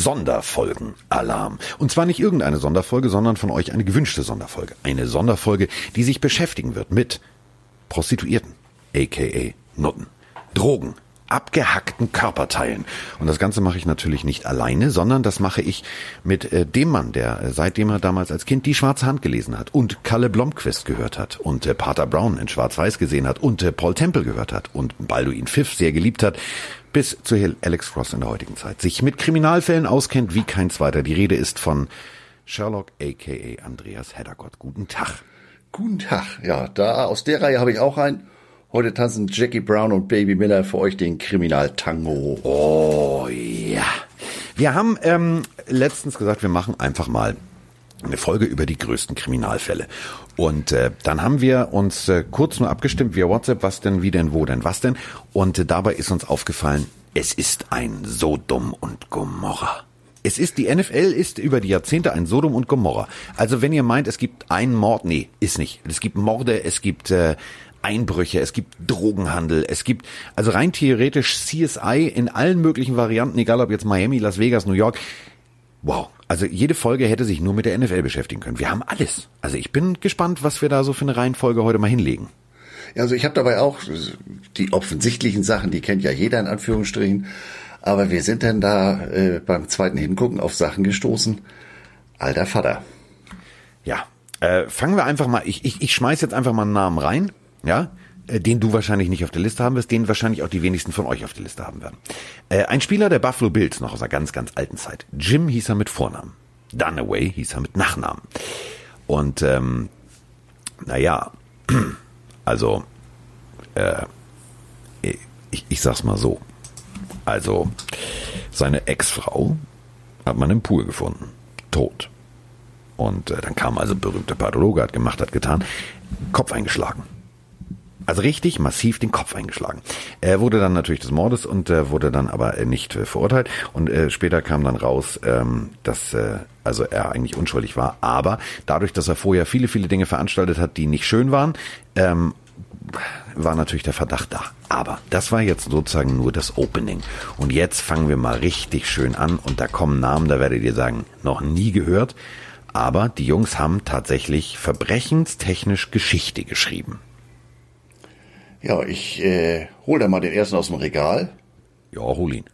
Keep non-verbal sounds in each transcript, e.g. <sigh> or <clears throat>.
Sonderfolgen-Alarm. Und zwar nicht irgendeine Sonderfolge, sondern von euch eine gewünschte Sonderfolge. Eine Sonderfolge, die sich beschäftigen wird mit Prostituierten, aka Nutten, Drogen, abgehackten Körperteilen. Und das Ganze mache ich natürlich nicht alleine, sondern das mache ich mit äh, dem Mann, der äh, seitdem er damals als Kind die Schwarze Hand gelesen hat und Kalle Blomqvist gehört hat und äh, Pater Brown in Schwarz-Weiß gesehen hat und äh, Paul Temple gehört hat und Balduin Pfiff sehr geliebt hat, bis zu Alex Cross in der heutigen Zeit, sich mit Kriminalfällen auskennt wie kein zweiter. Die Rede ist von Sherlock aka Andreas Heddergott. Guten Tag. Guten Tag. Ja, da aus der Reihe habe ich auch einen. Heute tanzen Jackie Brown und Baby Miller für euch den Kriminaltango. Oh ja. Wir haben ähm, letztens gesagt, wir machen einfach mal eine Folge über die größten Kriminalfälle. Und äh, dann haben wir uns äh, kurz nur abgestimmt via WhatsApp, was denn, wie denn, wo denn, was denn. Und äh, dabei ist uns aufgefallen, es ist ein Sodom und Gomorra. Es ist, die NFL ist über die Jahrzehnte ein Sodom und Gomorra. Also wenn ihr meint, es gibt einen Mord, nee, ist nicht. Es gibt Morde, es gibt äh, Einbrüche, es gibt Drogenhandel, es gibt also rein theoretisch CSI in allen möglichen Varianten, egal ob jetzt Miami, Las Vegas, New York. Wow, also jede Folge hätte sich nur mit der NFL beschäftigen können. Wir haben alles. Also ich bin gespannt, was wir da so für eine Reihenfolge heute mal hinlegen. Ja, also ich habe dabei auch die offensichtlichen Sachen, die kennt ja jeder in Anführungsstrichen. Aber wir sind dann da äh, beim zweiten Hingucken auf Sachen gestoßen. Alter Vater. Ja, äh, fangen wir einfach mal. Ich, ich, ich schmeiß jetzt einfach mal einen Namen rein ja, den du wahrscheinlich nicht auf der Liste haben wirst, den wahrscheinlich auch die wenigsten von euch auf der Liste haben werden. Äh, ein Spieler der Buffalo Bills noch aus einer ganz, ganz alten Zeit. Jim hieß er mit Vornamen. Dunaway hieß er mit Nachnamen. Und ähm, naja, <clears throat> also äh, ich, ich sag's mal so. Also seine Ex-Frau hat man im Pool gefunden, tot. Und äh, dann kam also berühmter Pathologe, hat gemacht, hat getan, Kopf eingeschlagen. Also richtig massiv den Kopf eingeschlagen. Er wurde dann natürlich des Mordes und äh, wurde dann aber äh, nicht äh, verurteilt. Und äh, später kam dann raus, ähm, dass äh, also er eigentlich unschuldig war. Aber dadurch, dass er vorher viele, viele Dinge veranstaltet hat, die nicht schön waren, ähm, war natürlich der Verdacht da. Aber das war jetzt sozusagen nur das Opening. Und jetzt fangen wir mal richtig schön an. Und da kommen Namen, da werdet ihr sagen, noch nie gehört. Aber die Jungs haben tatsächlich verbrechenstechnisch Geschichte geschrieben. Ja, ich äh, hol da mal den ersten aus dem Regal. Ja, hol ihn.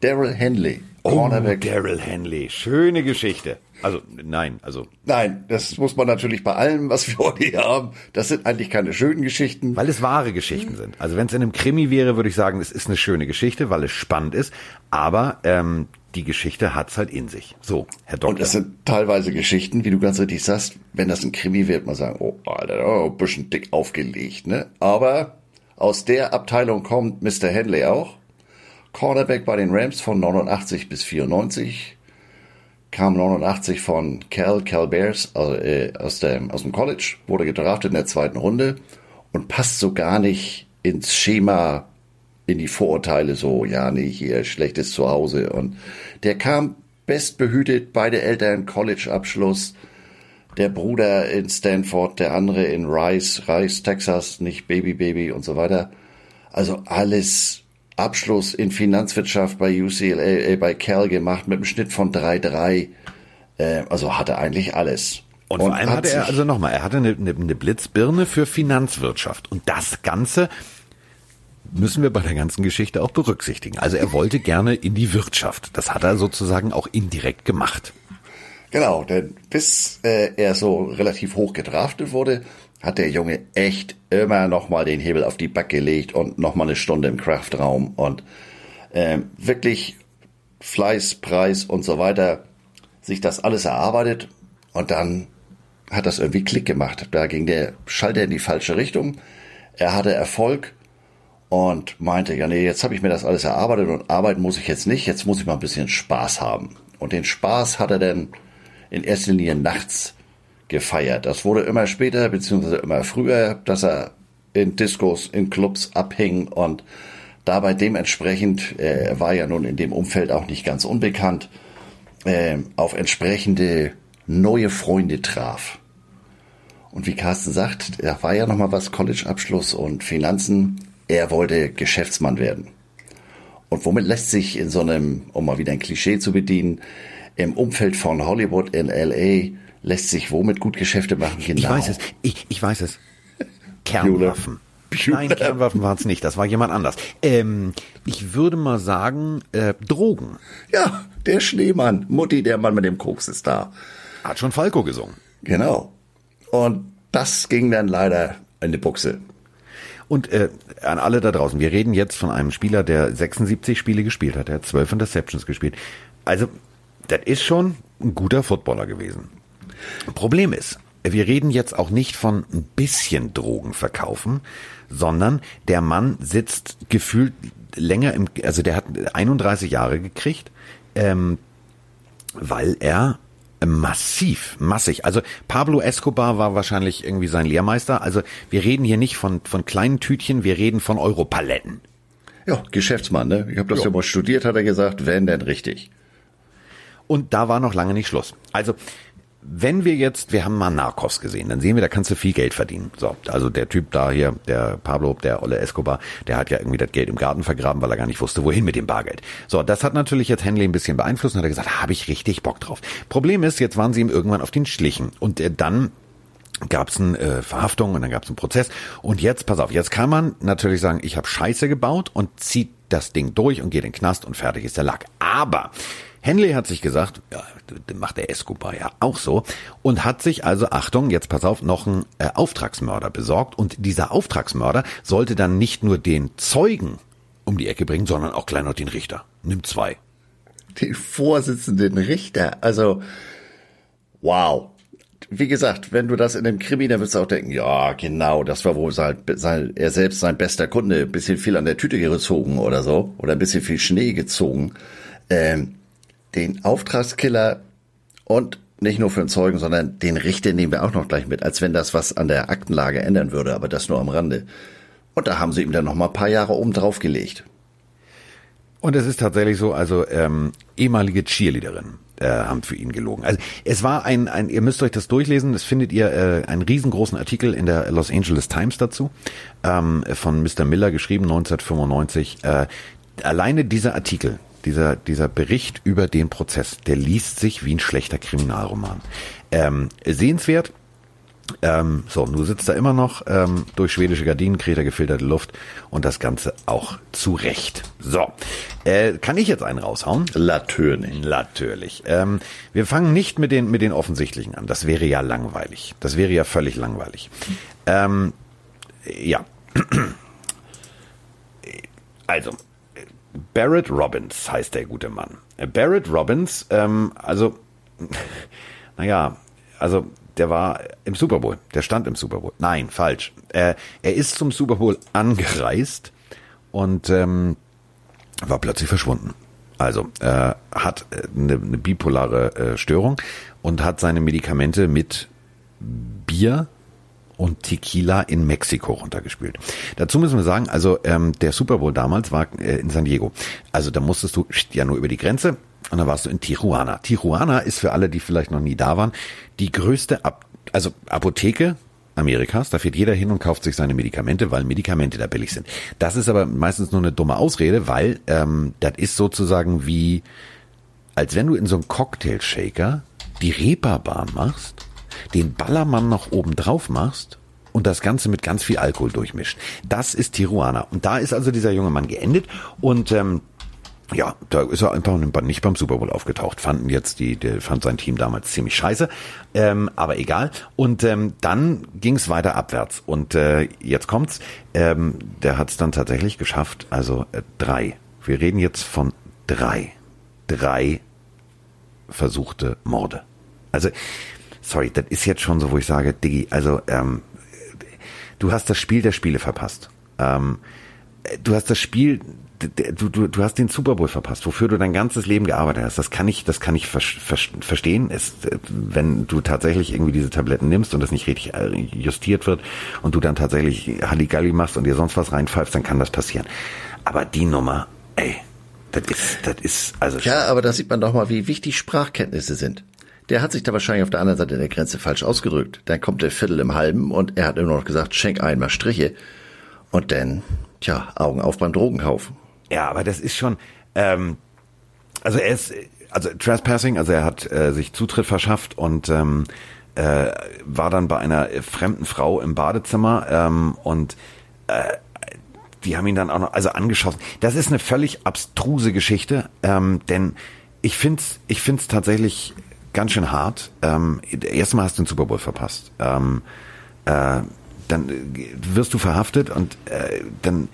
Daryl Henley. Cornerback. Oh, Daryl Henley. Schöne Geschichte. Also, nein, also. Nein, das muss man natürlich bei allem, was wir <laughs> heute hier haben. Das sind eigentlich keine schönen Geschichten. Weil es wahre Geschichten sind. Also, wenn es in einem Krimi wäre, würde ich sagen, es ist eine schöne Geschichte, weil es spannend ist. Aber ähm, die Geschichte hat's halt in sich. So, Herr Doktor. Und es sind teilweise Geschichten, wie du ganz richtig sagst, wenn das ein Krimi wird, man sagen, oh, Alter, oh, ein bisschen dick aufgelegt, ne? Aber aus der Abteilung kommt Mr. Henley auch. Cornerback bei den Rams von 89 bis 94. Kam 89 von Cal, Cal Bears also, äh, aus, dem, aus dem College, wurde gedraftet in der zweiten Runde und passt so gar nicht ins Schema, in die Vorurteile so, ja, nee, hier schlechtes Zuhause. Und der kam bestbehütet, beide Eltern College-Abschluss, der Bruder in Stanford, der andere in Rice, Rice, Texas, nicht Baby Baby und so weiter. Also alles Abschluss in Finanzwirtschaft bei UCLA, äh, bei Cal gemacht mit einem Schnitt von 3,3. Äh, also hatte eigentlich alles. Und, und vor allem hatte er, also nochmal, er hatte eine, eine, eine Blitzbirne für Finanzwirtschaft. Und das Ganze müssen wir bei der ganzen Geschichte auch berücksichtigen. Also er wollte gerne in die Wirtschaft. Das hat er sozusagen auch indirekt gemacht. Genau, denn bis äh, er so relativ hoch gedraftet wurde, hat der Junge echt immer noch mal den Hebel auf die Back gelegt und noch mal eine Stunde im Kraftraum und äh, wirklich Fleiß, Preis und so weiter, sich das alles erarbeitet und dann hat das irgendwie Klick gemacht. Da ging der Schalter in die falsche Richtung. Er hatte Erfolg und meinte, ja nee, jetzt habe ich mir das alles erarbeitet und arbeiten muss ich jetzt nicht, jetzt muss ich mal ein bisschen Spaß haben. Und den Spaß hat er dann in erster Linie nachts gefeiert. Das wurde immer später, beziehungsweise immer früher, dass er in Discos, in Clubs abhing und dabei dementsprechend, äh, er war ja nun in dem Umfeld auch nicht ganz unbekannt, äh, auf entsprechende neue Freunde traf. Und wie Carsten sagt, er war ja nochmal was College-Abschluss und Finanzen. Er wollte Geschäftsmann werden. Und womit lässt sich in so einem, um mal wieder ein Klischee zu bedienen, im Umfeld von Hollywood in LA lässt sich womit gut Geschäfte machen? Genau. Ich weiß es. Ich, ich weiß es. <laughs> Kernwaffen. Nein, Kernwaffen waren es nicht. Das war jemand anders. Ähm, ich würde mal sagen, äh, Drogen. Ja, der Schneemann. Mutti, der Mann mit dem Koks ist da. Hat schon Falco gesungen. Genau. Und das ging dann leider in die Buchse. Und äh, an alle da draußen, wir reden jetzt von einem Spieler, der 76 Spiele gespielt hat, der hat 12 Interceptions gespielt. Also, das ist schon ein guter Footballer gewesen. Problem ist, wir reden jetzt auch nicht von ein bisschen Drogen verkaufen, sondern der Mann sitzt gefühlt länger im, also der hat 31 Jahre gekriegt, ähm, weil er massiv, massig. Also Pablo Escobar war wahrscheinlich irgendwie sein Lehrmeister. Also wir reden hier nicht von, von kleinen Tütchen, wir reden von Europaletten. Ja, Geschäftsmann, ne? Ich habe das jo. ja mal studiert, hat er gesagt, wenn denn richtig. Und da war noch lange nicht Schluss. Also wenn wir jetzt, wir haben mal Narcos gesehen, dann sehen wir, da kannst du viel Geld verdienen. So, also der Typ da hier, der Pablo, der Olle Escobar, der hat ja irgendwie das Geld im Garten vergraben, weil er gar nicht wusste, wohin mit dem Bargeld. So, das hat natürlich jetzt Henley ein bisschen beeinflusst und hat gesagt, habe ich richtig Bock drauf. Problem ist, jetzt waren sie ihm irgendwann auf den Schlichen und äh, dann gab es eine äh, Verhaftung und dann gab es einen Prozess und jetzt, pass auf, jetzt kann man natürlich sagen, ich habe Scheiße gebaut und zieht das Ding durch und geht in den Knast und fertig ist der Lack. Aber Henley hat sich gesagt, ja, macht der Escobar ja auch so, und hat sich also, Achtung, jetzt pass auf, noch einen äh, Auftragsmörder besorgt. Und dieser Auftragsmörder sollte dann nicht nur den Zeugen um die Ecke bringen, sondern auch gleich noch den Richter. Nimmt zwei. Den Vorsitzenden Richter, also wow. Wie gesagt, wenn du das in dem Krimi, dann wirst du auch denken, ja, genau, das war wohl sein, sein, er selbst sein bester Kunde, ein bisschen viel an der Tüte gezogen oder so, oder ein bisschen viel Schnee gezogen. Ähm, den Auftragskiller und nicht nur für den Zeugen, sondern den Richter nehmen wir auch noch gleich mit, als wenn das was an der Aktenlage ändern würde, aber das nur am Rande. Und da haben sie ihm dann noch mal ein paar Jahre oben drauf gelegt. Und es ist tatsächlich so, also ähm, ehemalige Cheerleaderinnen äh, haben für ihn gelogen. Also es war ein, ein, ihr müsst euch das durchlesen, das findet ihr äh, einen riesengroßen Artikel in der Los Angeles Times dazu, ähm, von Mr. Miller geschrieben, 1995. Äh, alleine dieser Artikel, dieser, dieser Bericht über den Prozess, der liest sich wie ein schlechter Kriminalroman. Ähm, sehenswert. Ähm, so, nun sitzt er immer noch ähm, durch schwedische Gardinen, Kreta gefilterte Luft und das Ganze auch zurecht. So, äh, kann ich jetzt einen raushauen? Natürlich. Natürlich. Ähm, wir fangen nicht mit den, mit den offensichtlichen an. Das wäre ja langweilig. Das wäre ja völlig langweilig. Ähm, ja. <clears throat> Also, Barrett Robbins heißt der gute Mann. Barrett Robbins, ähm, also, <laughs> naja, also der war im Super Bowl, der stand im Super Bowl. Nein, falsch. Äh, er ist zum Super Bowl angereist und ähm, war plötzlich verschwunden. Also äh, hat eine, eine bipolare äh, Störung und hat seine Medikamente mit Bier und Tequila in Mexiko runtergespielt. Dazu müssen wir sagen, also ähm, der Super Bowl damals war äh, in San Diego. Also da musstest du ja nur über die Grenze und dann warst du in Tijuana. Tijuana ist für alle, die vielleicht noch nie da waren, die größte Ab also Apotheke Amerikas. Da fährt jeder hin und kauft sich seine Medikamente, weil Medikamente da billig sind. Das ist aber meistens nur eine dumme Ausrede, weil ähm, das ist sozusagen wie, als wenn du in so einem Cocktail-Shaker die Reeperbahn machst den Ballermann noch oben drauf machst und das Ganze mit ganz viel Alkohol durchmischt. Das ist Tijuana. Und da ist also dieser junge Mann geendet und ähm, ja, da ist er einfach nicht beim Super Bowl aufgetaucht. Fanden jetzt die, der fand sein Team damals ziemlich scheiße, ähm, aber egal. Und ähm, dann ging es weiter abwärts. Und äh, jetzt kommt's. Ähm, der hat es dann tatsächlich geschafft. Also äh, drei. Wir reden jetzt von drei, drei versuchte Morde. Also sorry, das ist jetzt schon so, wo ich sage, Diggi, also ähm, du hast das Spiel der Spiele verpasst. Ähm, du hast das Spiel, du, du, du hast den Super Bowl verpasst, wofür du dein ganzes Leben gearbeitet hast. Das kann ich, das kann ich ver ver verstehen. Es, wenn du tatsächlich irgendwie diese Tabletten nimmst und das nicht richtig äh, justiert wird und du dann tatsächlich Halligalli machst und dir sonst was reinpfeifst, dann kann das passieren. Aber die Nummer, ey, das ist, das ist, also. Ja, aber da sieht man doch mal, wie wichtig Sprachkenntnisse sind. Der hat sich da wahrscheinlich auf der anderen Seite der Grenze falsch ausgedrückt. Dann kommt der Viertel im Halben und er hat immer noch gesagt, schenk einmal Striche. Und dann, tja, Augen auf beim Drogenkauf. Ja, aber das ist schon, ähm, also er ist, also Trespassing, also er hat äh, sich Zutritt verschafft und ähm, äh, war dann bei einer fremden Frau im Badezimmer ähm, und äh, die haben ihn dann auch noch, also angeschossen. Das ist eine völlig abstruse Geschichte, ähm, denn ich find's, ich find's tatsächlich ganz schön hart. Ähm, erstmal hast du den Super Bowl verpasst. Ähm, äh, dann wirst du verhaftet und äh, dann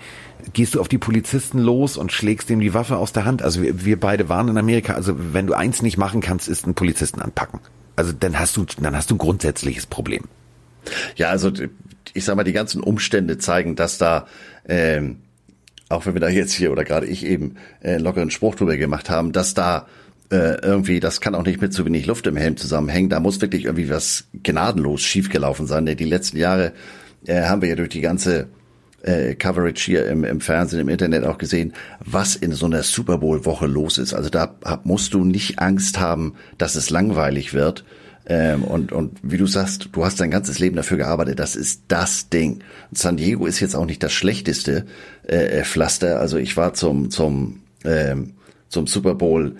gehst du auf die Polizisten los und schlägst ihm die Waffe aus der Hand. Also wir, wir beide waren in Amerika. Also wenn du eins nicht machen kannst, ist einen Polizisten anpacken. Also dann hast du, dann hast du ein grundsätzliches Problem. Ja, also ich sag mal, die ganzen Umstände zeigen, dass da, ähm, auch wenn wir da jetzt hier oder gerade ich eben äh, lockeren Spruch drüber gemacht haben, dass da äh, irgendwie, das kann auch nicht mit zu wenig Luft im Helm zusammenhängen. Da muss wirklich irgendwie was gnadenlos schiefgelaufen sein. Die letzten Jahre äh, haben wir ja durch die ganze äh, Coverage hier im, im Fernsehen, im Internet auch gesehen, was in so einer Super Bowl Woche los ist. Also da musst du nicht Angst haben, dass es langweilig wird. Ähm, und, und wie du sagst, du hast dein ganzes Leben dafür gearbeitet. Das ist das Ding. San Diego ist jetzt auch nicht das schlechteste äh, Pflaster. Also ich war zum, zum, ähm, zum Super Bowl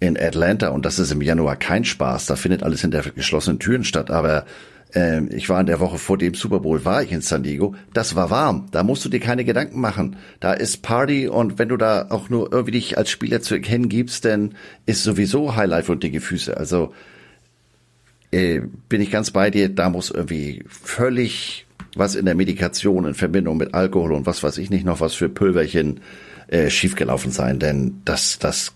in Atlanta und das ist im Januar kein Spaß. Da findet alles hinter geschlossenen Türen statt. Aber ähm, ich war in der Woche vor dem Super Bowl, war ich in San Diego. Das war warm. Da musst du dir keine Gedanken machen. Da ist Party und wenn du da auch nur irgendwie dich als Spieler zu erkennen gibst, dann ist sowieso Highlife und dicke Füße. Also äh, bin ich ganz bei dir. Da muss irgendwie völlig was in der Medikation in Verbindung mit Alkohol und was weiß ich nicht noch was für Pulverchen äh, schiefgelaufen sein. Denn das, das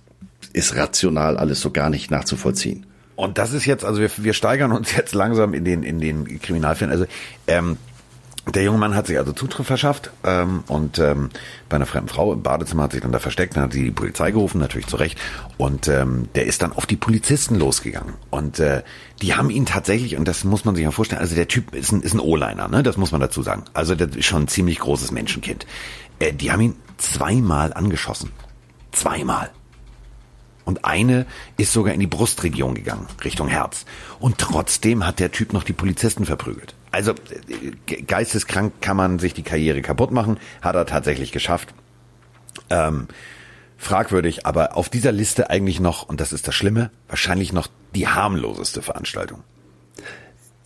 ist rational alles so gar nicht nachzuvollziehen. Und das ist jetzt, also wir, wir steigern uns jetzt langsam in den, in den Kriminalfällen. Also ähm, der junge Mann hat sich also Zutritt verschafft ähm, und ähm, bei einer fremden Frau im Badezimmer hat sich dann da versteckt, dann hat sie die Polizei gerufen, natürlich zu Recht. Und ähm, der ist dann auf die Polizisten losgegangen. Und äh, die haben ihn tatsächlich, und das muss man sich mal vorstellen, also der Typ ist ein, ist ein O-Liner, ne? das muss man dazu sagen. Also der ist schon ein ziemlich großes Menschenkind. Äh, die haben ihn zweimal angeschossen. Zweimal und eine ist sogar in die Brustregion gegangen, Richtung Herz. Und trotzdem hat der Typ noch die Polizisten verprügelt. Also äh, geisteskrank kann man sich die Karriere kaputt machen, hat er tatsächlich geschafft. Ähm, fragwürdig, aber auf dieser Liste eigentlich noch, und das ist das Schlimme, wahrscheinlich noch die harmloseste Veranstaltung.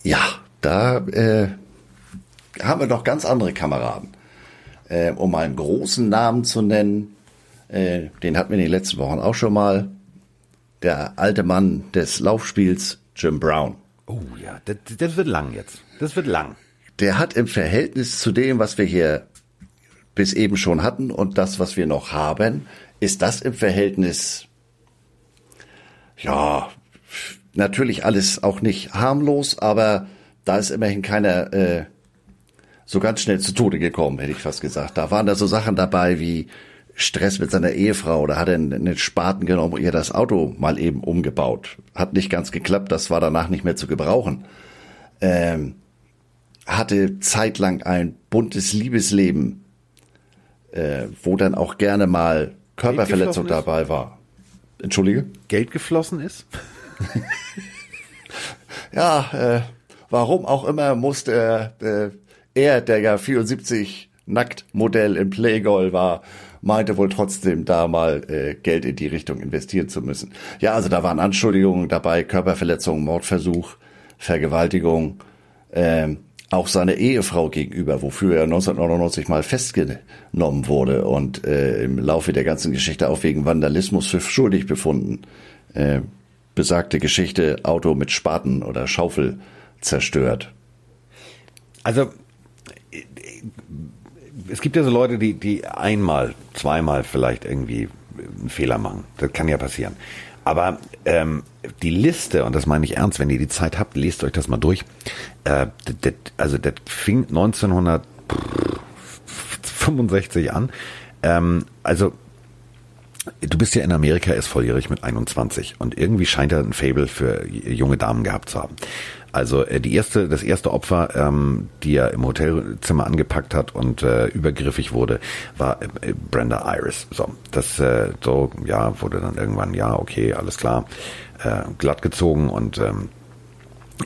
Ja, da äh, haben wir noch ganz andere Kameraden. Äh, um einen großen Namen zu nennen, äh, den hatten wir in den letzten Wochen auch schon mal. Der alte Mann des Laufspiels, Jim Brown. Oh ja, das, das wird lang jetzt. Das wird lang. Der hat im Verhältnis zu dem, was wir hier bis eben schon hatten und das, was wir noch haben, ist das im Verhältnis, ja, natürlich alles auch nicht harmlos, aber da ist immerhin keiner äh, so ganz schnell zu Tode gekommen, hätte ich fast gesagt. Da waren da so Sachen dabei wie Stress mit seiner Ehefrau oder hat er einen Spaten genommen und ihr das Auto mal eben umgebaut. Hat nicht ganz geklappt, das war danach nicht mehr zu gebrauchen. Ähm, hatte zeitlang ein buntes Liebesleben, äh, wo dann auch gerne mal Körperverletzung dabei war. Entschuldige? Geld geflossen ist? <laughs> ja, äh, warum auch immer musste äh, er, der ja 74 Nacktmodell im Playgol war, meinte wohl trotzdem da mal äh, Geld in die Richtung investieren zu müssen. Ja, also da waren Anschuldigungen dabei, Körperverletzung, Mordversuch, Vergewaltigung, ähm, auch seine Ehefrau gegenüber, wofür er 1999 mal festgenommen wurde und äh, im Laufe der ganzen Geschichte auch wegen Vandalismus für schuldig befunden. Äh, besagte Geschichte, Auto mit Spaten oder Schaufel zerstört. Also es gibt ja so Leute, die, die einmal, zweimal vielleicht irgendwie einen Fehler machen. Das kann ja passieren. Aber ähm, die Liste, und das meine ich ernst, wenn ihr die Zeit habt, lest euch das mal durch. Äh, das, also das fing 1965 an. Ähm, also du bist ja in Amerika erst volljährig mit 21 und irgendwie scheint er ein Fable für junge Damen gehabt zu haben. Also äh, die erste, das erste Opfer, ähm, die er im Hotelzimmer angepackt hat und äh, übergriffig wurde, war äh, Brenda Iris. So, das äh, so ja wurde dann irgendwann ja okay, alles klar, äh, glatt gezogen und ähm,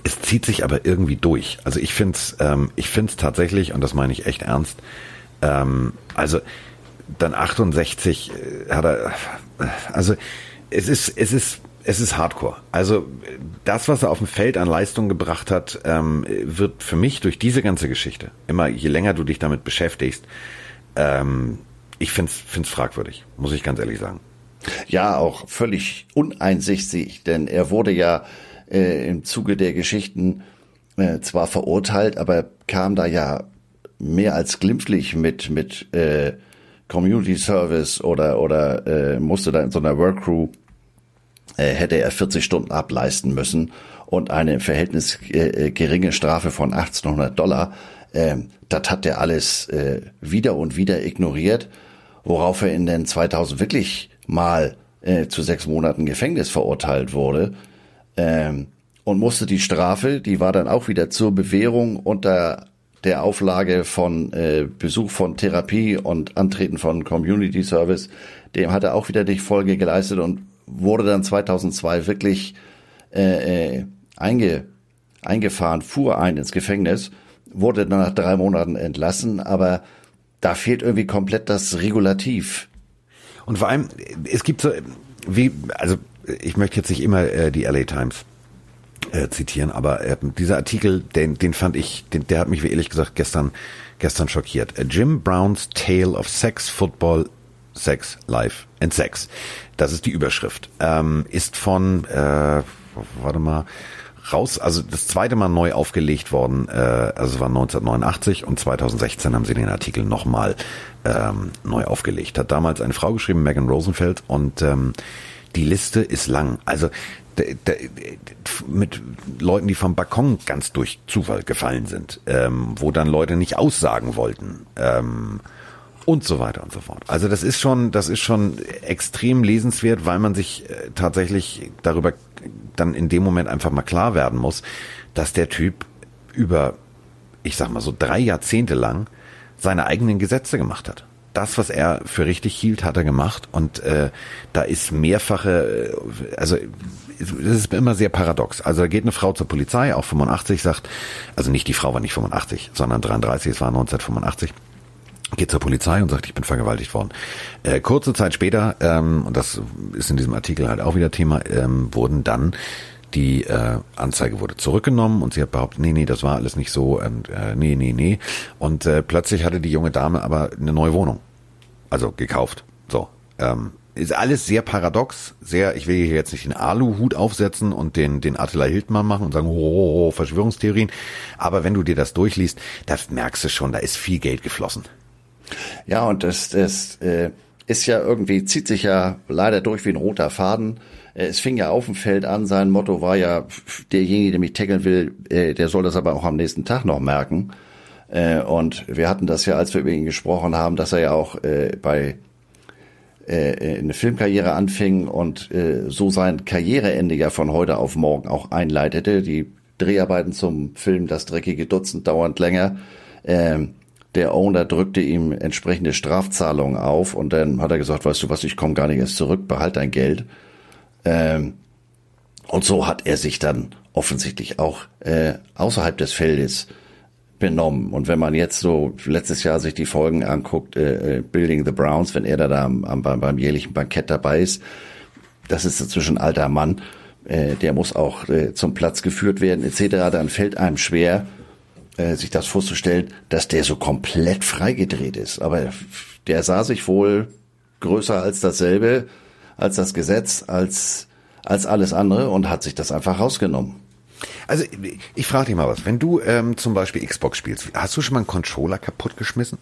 es zieht sich aber irgendwie durch. Also ich find's, ähm, ich find's tatsächlich und das meine ich echt ernst. Ähm, also dann 68 äh, hat er, also es ist, es ist, es ist Hardcore. Also das, was er auf dem Feld an Leistung gebracht hat, ähm, wird für mich durch diese ganze Geschichte, immer je länger du dich damit beschäftigst, ähm, ich find's, find's fragwürdig, muss ich ganz ehrlich sagen. Ja, auch völlig uneinsichtig, denn er wurde ja äh, im Zuge der Geschichten äh, zwar verurteilt, aber kam da ja mehr als glimpflich mit mit äh, Community Service oder oder äh, musste da in so einer Workcrew hätte er 40 Stunden ableisten müssen und eine im Verhältnis äh, geringe Strafe von 1800 Dollar. Äh, das hat er alles äh, wieder und wieder ignoriert, worauf er in den 2000 wirklich mal äh, zu sechs Monaten Gefängnis verurteilt wurde ähm, und musste die Strafe, die war dann auch wieder zur Bewährung unter der Auflage von äh, Besuch von Therapie und Antreten von Community Service, dem hat er auch wieder nicht Folge geleistet und wurde dann 2002 wirklich äh, äh, einge, eingefahren, fuhr ein ins Gefängnis, wurde dann nach drei Monaten entlassen, aber da fehlt irgendwie komplett das Regulativ. Und vor allem, es gibt so, wie, also ich möchte jetzt nicht immer äh, die LA Times äh, zitieren, aber äh, dieser Artikel, den, den fand ich, den, der hat mich wie ehrlich gesagt gestern, gestern schockiert. Jim Brown's Tale of Sex, Football, Sex, Life and Sex. Das ist die Überschrift. Ähm, ist von, äh, warte mal, raus, also das zweite Mal neu aufgelegt worden, äh, also es war 1989 und 2016 haben sie den Artikel nochmal ähm, neu aufgelegt. Hat damals eine Frau geschrieben, Megan Rosenfeld, und ähm, die Liste ist lang. Also mit Leuten, die vom Balkon ganz durch Zufall gefallen sind, ähm, wo dann Leute nicht aussagen wollten. Ähm, und so weiter und so fort. Also das ist schon, das ist schon extrem lesenswert, weil man sich äh, tatsächlich darüber dann in dem Moment einfach mal klar werden muss, dass der Typ über, ich sag mal so drei Jahrzehnte lang seine eigenen Gesetze gemacht hat. Das, was er für richtig hielt, hat er gemacht und äh, da ist mehrfache, äh, also das ist immer sehr paradox. Also da geht eine Frau zur Polizei, auch 85, sagt, also nicht die Frau war nicht 85, sondern 33, es war 1985 geht zur Polizei und sagt, ich bin vergewaltigt worden. Äh, kurze Zeit später, ähm, und das ist in diesem Artikel halt auch wieder Thema, ähm, wurden dann die äh, Anzeige wurde zurückgenommen und sie hat behauptet, nee, nee, das war alles nicht so und äh, nee, nee, nee. Und äh, plötzlich hatte die junge Dame aber eine neue Wohnung. Also gekauft. So. Ähm, ist alles sehr paradox, sehr, ich will hier jetzt nicht den Aluhut aufsetzen und den, den Attila Hildmann machen und sagen, oh, oh, oh, Verschwörungstheorien. Aber wenn du dir das durchliest, da merkst du schon, da ist viel Geld geflossen. Ja, und das, das äh, ist ja irgendwie, zieht sich ja leider durch wie ein roter Faden. Äh, es fing ja auf dem Feld an, sein Motto war ja, derjenige, der mich tackeln will, äh, der soll das aber auch am nächsten Tag noch merken. Äh, und wir hatten das ja, als wir über ihn gesprochen haben, dass er ja auch äh, bei äh, eine Filmkarriere anfing und äh, so sein Karriereende ja von heute auf morgen auch einleitete. Die Dreharbeiten zum Film Das dreckige Dutzend dauernd länger. Ähm, der Owner drückte ihm entsprechende Strafzahlungen auf und dann hat er gesagt, weißt du was, ich komme gar nicht erst zurück, behalt dein Geld. Ähm, und so hat er sich dann offensichtlich auch äh, außerhalb des Feldes benommen. Und wenn man jetzt so letztes Jahr sich die Folgen anguckt, äh, äh Building the Browns, wenn er da, da am, am, beim jährlichen Bankett dabei ist, das ist inzwischen alter Mann, äh, der muss auch äh, zum Platz geführt werden etc., dann fällt einem schwer, äh, sich das vorzustellen, dass der so komplett freigedreht ist. Aber der sah sich wohl größer als dasselbe, als das Gesetz, als, als alles andere und hat sich das einfach rausgenommen. Also ich frage dich mal was. Wenn du ähm, zum Beispiel Xbox spielst, hast du schon mal einen Controller kaputtgeschmissen?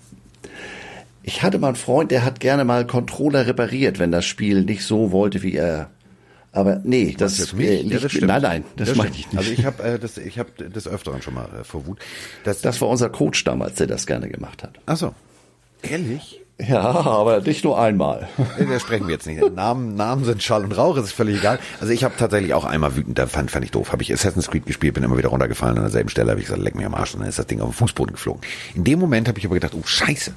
Ich hatte mal einen Freund, der hat gerne mal Controller repariert, wenn das Spiel nicht so wollte, wie er aber nee, das, ist mich? Äh, nicht, ja, das nein, nein, das, das meine ich nicht. Also ich habe äh, das, ich habe des Öfteren schon mal äh, vor Wut. Das, das war unser Coach damals, der das gerne gemacht hat. Ach so. Ehrlich? Ja, aber nicht nur einmal. Da sprechen wir jetzt nicht. Namen, Namen sind Schall und Rauch, ist völlig egal. Also ich habe tatsächlich auch einmal wütend, da fand, fand ich doof. Habe ich Assassin's Creed gespielt, bin immer wieder runtergefallen an derselben Stelle, habe ich gesagt, leck mir am Arsch und dann ist das Ding auf den Fußboden geflogen. In dem Moment habe ich aber gedacht, oh Scheiße,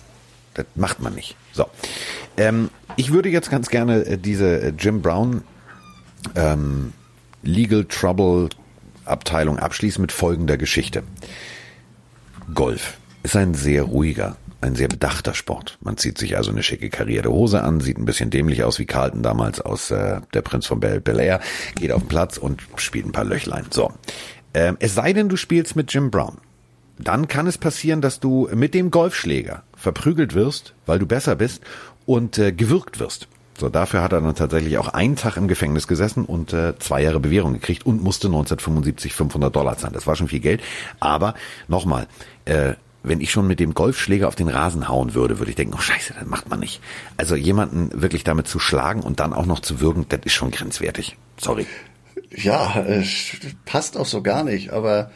das macht man nicht. So, ähm, ich würde jetzt ganz gerne äh, diese äh, Jim Brown ähm, Legal Trouble Abteilung abschließen mit folgender Geschichte. Golf ist ein sehr ruhiger, ein sehr bedachter Sport. Man zieht sich also eine schicke karierte Hose an, sieht ein bisschen dämlich aus wie Carlton damals aus äh, Der Prinz von Bel, Bel Air, geht auf den Platz und spielt ein paar Löchlein. So. Ähm, es sei denn, du spielst mit Jim Brown. Dann kann es passieren, dass du mit dem Golfschläger verprügelt wirst, weil du besser bist und äh, gewürgt wirst. So, dafür hat er dann tatsächlich auch einen Tag im Gefängnis gesessen und äh, zwei Jahre Bewährung gekriegt und musste 1975 500 Dollar zahlen. Das war schon viel Geld. Aber nochmal, äh, wenn ich schon mit dem Golfschläger auf den Rasen hauen würde, würde ich denken, oh scheiße, das macht man nicht. Also jemanden wirklich damit zu schlagen und dann auch noch zu würgen, das ist schon grenzwertig. Sorry. Ja, äh, passt auch so gar nicht, aber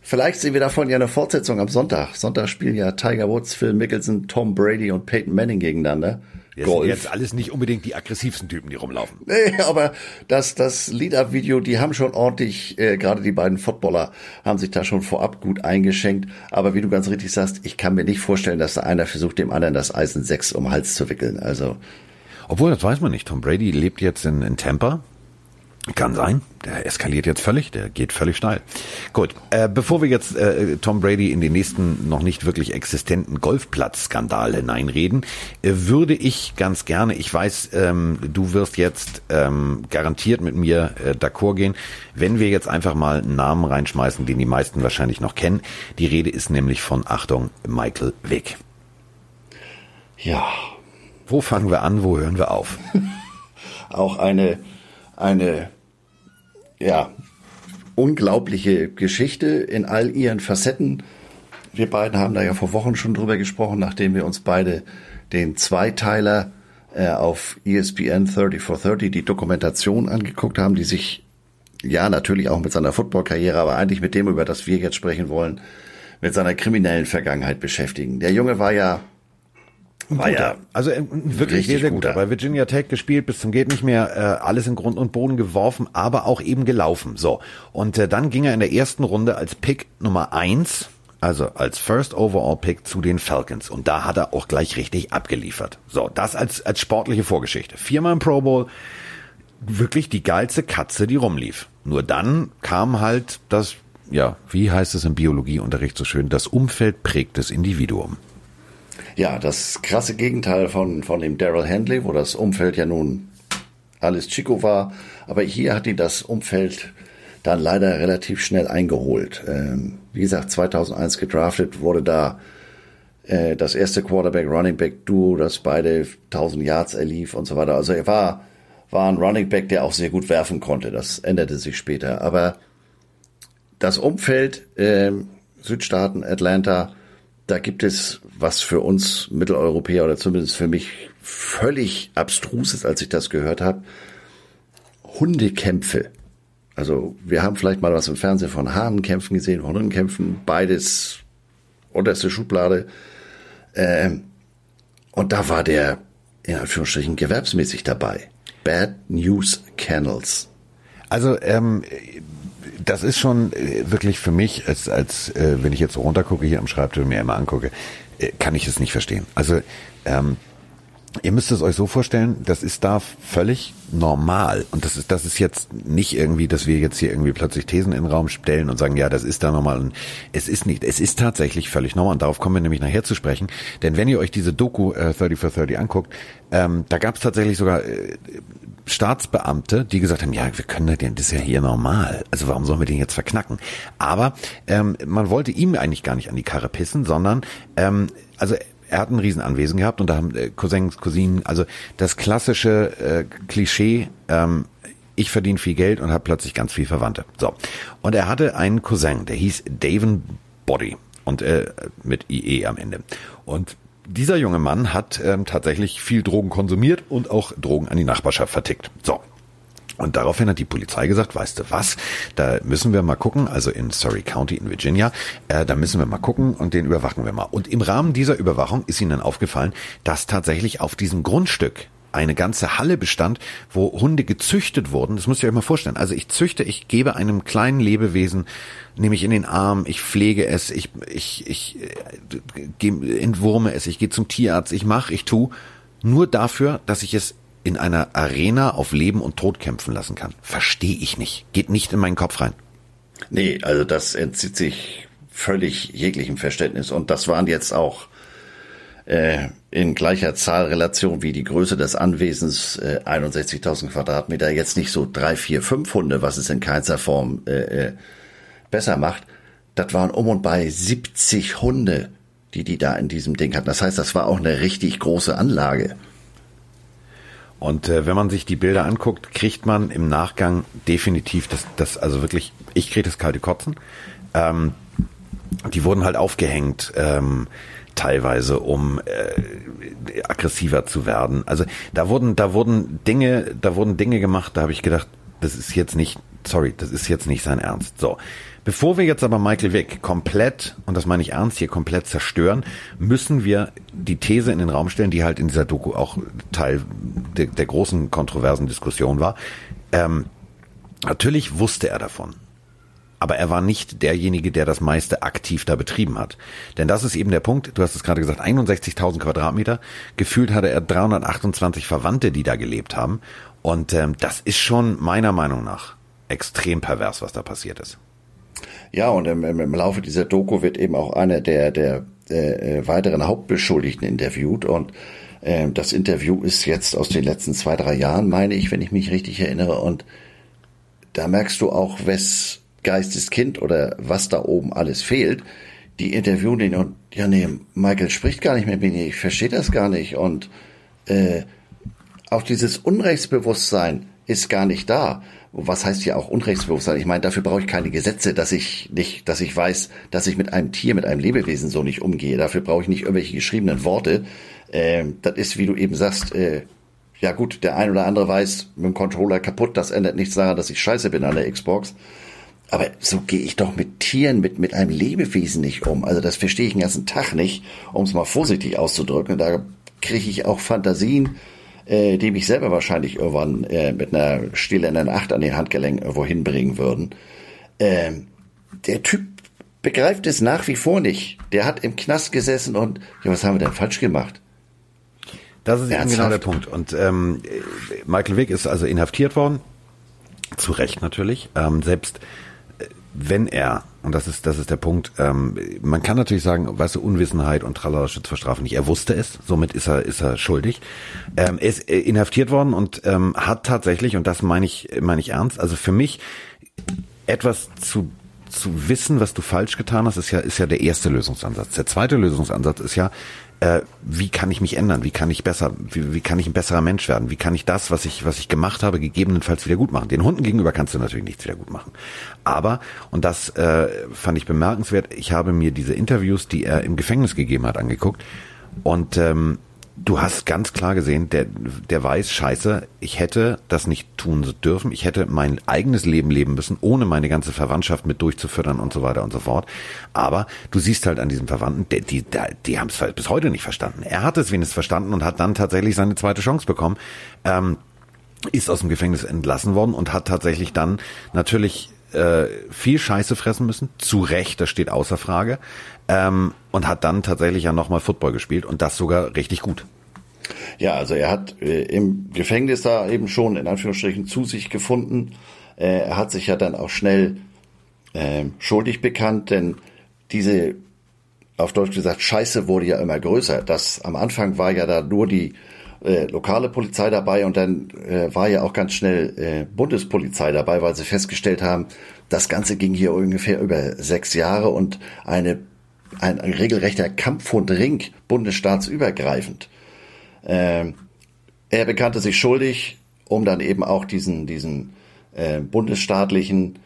vielleicht sehen wir davon ja eine Fortsetzung am Sonntag. Sonntag spielen ja Tiger Woods, Phil Mickelson, Tom Brady und Peyton Manning gegeneinander. Das Golf. sind jetzt alles nicht unbedingt die aggressivsten Typen, die rumlaufen. Nee, aber das, das Lead-Up-Video, die haben schon ordentlich, äh, gerade die beiden Footballer haben sich da schon vorab gut eingeschenkt. Aber wie du ganz richtig sagst, ich kann mir nicht vorstellen, dass da einer versucht, dem anderen das Eisen 6 um den Hals zu wickeln. Also. Obwohl, das weiß man nicht. Tom Brady lebt jetzt in, in Tampa. Kann sein. Der eskaliert jetzt völlig, der geht völlig steil. Gut, äh, bevor wir jetzt äh, Tom Brady in den nächsten noch nicht wirklich existenten Golfplatzskandal hineinreden, äh, würde ich ganz gerne, ich weiß, ähm, du wirst jetzt ähm, garantiert mit mir äh, d'accord gehen, wenn wir jetzt einfach mal einen Namen reinschmeißen, den die meisten wahrscheinlich noch kennen. Die Rede ist nämlich von, Achtung, Michael Wick. Ja. Wo fangen wir an, wo hören wir auf? <laughs> Auch eine, eine ja, unglaubliche Geschichte in all ihren Facetten. Wir beiden haben da ja vor Wochen schon drüber gesprochen, nachdem wir uns beide den Zweiteiler äh, auf ESPN 30 for 30, die Dokumentation angeguckt haben, die sich ja natürlich auch mit seiner Footballkarriere, aber eigentlich mit dem, über das wir jetzt sprechen wollen, mit seiner kriminellen Vergangenheit beschäftigen. Der Junge war ja war ja also äh, wirklich sehr, sehr gut. Bei Virginia Tech gespielt, bis zum geht nicht mehr, äh, alles in Grund und Boden geworfen, aber auch eben gelaufen. So. Und äh, dann ging er in der ersten Runde als Pick Nummer eins, also als First Overall Pick zu den Falcons. Und da hat er auch gleich richtig abgeliefert. So, das als, als sportliche Vorgeschichte. Viermal im Pro Bowl, wirklich die geilste Katze, die rumlief. Nur dann kam halt das, ja, wie heißt es im Biologieunterricht so schön, das Umfeld prägt das Individuum. Ja, das krasse Gegenteil von, von dem Daryl Handley, wo das Umfeld ja nun alles Chico war. Aber hier hat ihn das Umfeld dann leider relativ schnell eingeholt. Ähm, wie gesagt, 2001 gedraftet, wurde da äh, das erste Quarterback-Running-Back-Duo, das beide 1000 Yards erlief und so weiter. Also er war, war ein Running Back, der auch sehr gut werfen konnte. Das änderte sich später. Aber das Umfeld, äh, Südstaaten, Atlanta, da gibt es was für uns Mitteleuropäer oder zumindest für mich völlig abstruses, als ich das gehört habe. Hundekämpfe. Also wir haben vielleicht mal was im Fernsehen von Hahnenkämpfen gesehen, Hundenkämpfen, beides unterste Schublade. Ähm, und da war der in Anführungsstrichen gewerbsmäßig dabei. Bad News Kennels. Also ähm, das ist schon äh, wirklich für mich, als, als äh, wenn ich jetzt so runtergucke hier am Schreibtisch und mir immer angucke, äh, kann ich es nicht verstehen. Also ähm, Ihr müsst es euch so vorstellen, das ist da völlig normal. Und das ist, das ist jetzt nicht irgendwie, dass wir jetzt hier irgendwie plötzlich Thesen in den Raum stellen und sagen, ja, das ist da normal. Und es ist nicht, es ist tatsächlich völlig normal. Und darauf kommen wir nämlich nachher zu sprechen. Denn wenn ihr euch diese Doku äh, 30 for 30 anguckt, ähm, da gab es tatsächlich sogar äh, Staatsbeamte, die gesagt haben, ja, wir können den, das ist ja hier normal. Also warum sollen wir den jetzt verknacken? Aber ähm, man wollte ihm eigentlich gar nicht an die Karre pissen, sondern ähm, also er hat ein Riesenanwesen gehabt und da haben äh, Cousins, Cousinen, also das klassische äh, Klischee, ähm, ich verdiene viel Geld und habe plötzlich ganz viel Verwandte. So. Und er hatte einen Cousin, der hieß Daven Body und äh, mit IE am Ende. Und dieser junge Mann hat ähm, tatsächlich viel Drogen konsumiert und auch Drogen an die Nachbarschaft vertickt. So. Und daraufhin hat die Polizei gesagt, weißt du was, da müssen wir mal gucken, also in Surrey County in Virginia, äh, da müssen wir mal gucken und den überwachen wir mal. Und im Rahmen dieser Überwachung ist ihnen dann aufgefallen, dass tatsächlich auf diesem Grundstück eine ganze Halle bestand, wo Hunde gezüchtet wurden. Das müsst ihr euch mal vorstellen. Also ich züchte, ich gebe einem kleinen Lebewesen, nehme ich in den Arm, ich pflege es, ich, ich, ich äh, entwurme es, ich gehe zum Tierarzt, ich mache, ich tu, nur dafür, dass ich es in einer Arena auf Leben und Tod kämpfen lassen kann. Verstehe ich nicht. Geht nicht in meinen Kopf rein. Nee, also das entzieht sich völlig jeglichem Verständnis. Und das waren jetzt auch äh, in gleicher Zahlrelation wie die Größe des Anwesens, äh, 61.000 Quadratmeter, jetzt nicht so drei, vier, fünf Hunde, was es in keinster Form äh, äh, besser macht. Das waren um und bei 70 Hunde, die die da in diesem Ding hatten. Das heißt, das war auch eine richtig große Anlage. Und äh, wenn man sich die Bilder anguckt, kriegt man im Nachgang definitiv das, das also wirklich, ich kriege das kalte Kotzen. Ähm, die wurden halt aufgehängt. Ähm, teilweise, um äh, aggressiver zu werden. Also da wurden, da wurden Dinge, da wurden Dinge gemacht, da habe ich gedacht, das ist jetzt nicht, sorry, das ist jetzt nicht sein Ernst. So. Bevor wir jetzt aber Michael Wick komplett, und das meine ich ernst, hier komplett zerstören, müssen wir die These in den Raum stellen, die halt in dieser Doku auch Teil der, der großen kontroversen Diskussion war. Ähm, natürlich wusste er davon aber er war nicht derjenige, der das meiste aktiv da betrieben hat. Denn das ist eben der Punkt, du hast es gerade gesagt, 61.000 Quadratmeter, gefühlt hatte er 328 Verwandte, die da gelebt haben. Und ähm, das ist schon meiner Meinung nach extrem pervers, was da passiert ist. Ja, und im, im Laufe dieser Doku wird eben auch einer der, der äh, weiteren Hauptbeschuldigten interviewt und äh, das Interview ist jetzt aus den letzten zwei, drei Jahren, meine ich, wenn ich mich richtig erinnere. Und da merkst du auch, wes Geisteskind oder was da oben alles fehlt, die interviewen ihn und ja nee, Michael spricht gar nicht mehr mit mir, ich verstehe das gar nicht und äh, auch dieses Unrechtsbewusstsein ist gar nicht da. Was heißt ja auch Unrechtsbewusstsein? Ich meine, dafür brauche ich keine Gesetze, dass ich nicht, dass ich weiß, dass ich mit einem Tier, mit einem Lebewesen so nicht umgehe. Dafür brauche ich nicht irgendwelche geschriebenen Worte. Äh, das ist, wie du eben sagst, äh, ja gut, der ein oder andere weiß, mit dem Controller kaputt, das ändert nichts daran, dass ich scheiße bin an der Xbox. Aber so gehe ich doch mit Tieren, mit, mit einem Lebewesen nicht um. Also das verstehe ich den ganzen Tag nicht, um es mal vorsichtig auszudrücken. Da kriege ich auch Fantasien, äh, die mich selber wahrscheinlich irgendwann äh, mit einer stillenden Acht an den Handgelenken irgendwo hinbringen würden. Ähm, der Typ begreift es nach wie vor nicht. Der hat im Knast gesessen und ja, was haben wir denn falsch gemacht? Das ist eben genau der Punkt. Und ähm, Michael Wick ist also inhaftiert worden. Zu Recht natürlich. Ähm, selbst wenn er, und das ist, das ist der Punkt, ähm, man kann natürlich sagen, weißt du, Unwissenheit und Tralala Schutz vor Strafe nicht. Er wusste es, somit ist er, ist er schuldig. Ähm, er ist äh, inhaftiert worden und ähm, hat tatsächlich, und das meine ich, meine ich ernst, also für mich etwas zu zu wissen, was du falsch getan hast, ist ja, ist ja der erste Lösungsansatz. Der zweite Lösungsansatz ist ja, äh, wie kann ich mich ändern? Wie kann ich besser, wie, wie kann ich ein besserer Mensch werden? Wie kann ich das, was ich, was ich gemacht habe, gegebenenfalls wieder gut machen? Den Hunden gegenüber kannst du natürlich nichts wieder gut machen. Aber, und das äh, fand ich bemerkenswert, ich habe mir diese Interviews, die er im Gefängnis gegeben hat, angeguckt. Und ähm, du hast ganz klar gesehen, der, der weiß, scheiße, ich hätte das nicht tun dürfen. Ich hätte mein eigenes Leben leben müssen, ohne meine ganze Verwandtschaft mit durchzufüttern und so weiter und so fort. Aber du siehst halt an diesem Verwandten, die, die, die haben es halt bis heute nicht verstanden. Er hat es wenigstens verstanden und hat dann tatsächlich seine zweite Chance bekommen. Ähm, ist aus dem Gefängnis entlassen worden und hat tatsächlich dann natürlich äh, viel Scheiße fressen müssen. Zu Recht, das steht außer Frage ähm, und hat dann tatsächlich ja nochmal Football gespielt und das sogar richtig gut. Ja, also er hat äh, im Gefängnis da eben schon in Anführungsstrichen zu sich gefunden. Äh, er hat sich ja dann auch schnell äh, schuldig bekannt, denn diese, auf Deutsch gesagt, Scheiße wurde ja immer größer. Das am Anfang war ja da nur die äh, lokale Polizei dabei und dann äh, war ja auch ganz schnell äh, Bundespolizei dabei, weil sie festgestellt haben, das Ganze ging hier ungefähr über sechs Jahre und eine ein, regelrechter Kampfhundring, bundesstaatsübergreifend. Ähm, er bekannte sich schuldig, um dann eben auch diesen, diesen äh, bundesstaatlichen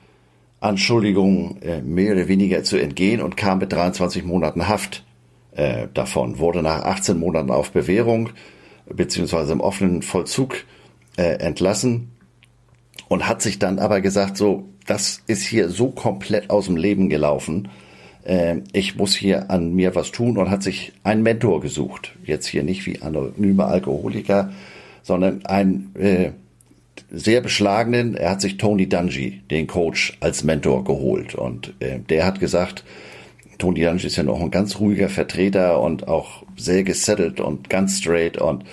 Anschuldigungen äh, mehr oder weniger zu entgehen und kam mit 23 Monaten Haft äh, davon, wurde nach 18 Monaten auf Bewährung beziehungsweise im offenen Vollzug äh, entlassen und hat sich dann aber gesagt, so, das ist hier so komplett aus dem Leben gelaufen, äh, ich muss hier an mir was tun und hat sich einen Mentor gesucht. Jetzt hier nicht wie anonyme Alkoholiker, sondern einen äh, sehr beschlagenen, er hat sich Tony Dungy, den Coach, als Mentor geholt. Und äh, der hat gesagt, Tony Dungy ist ja noch ein ganz ruhiger Vertreter und auch sehr gesettelt und ganz straight und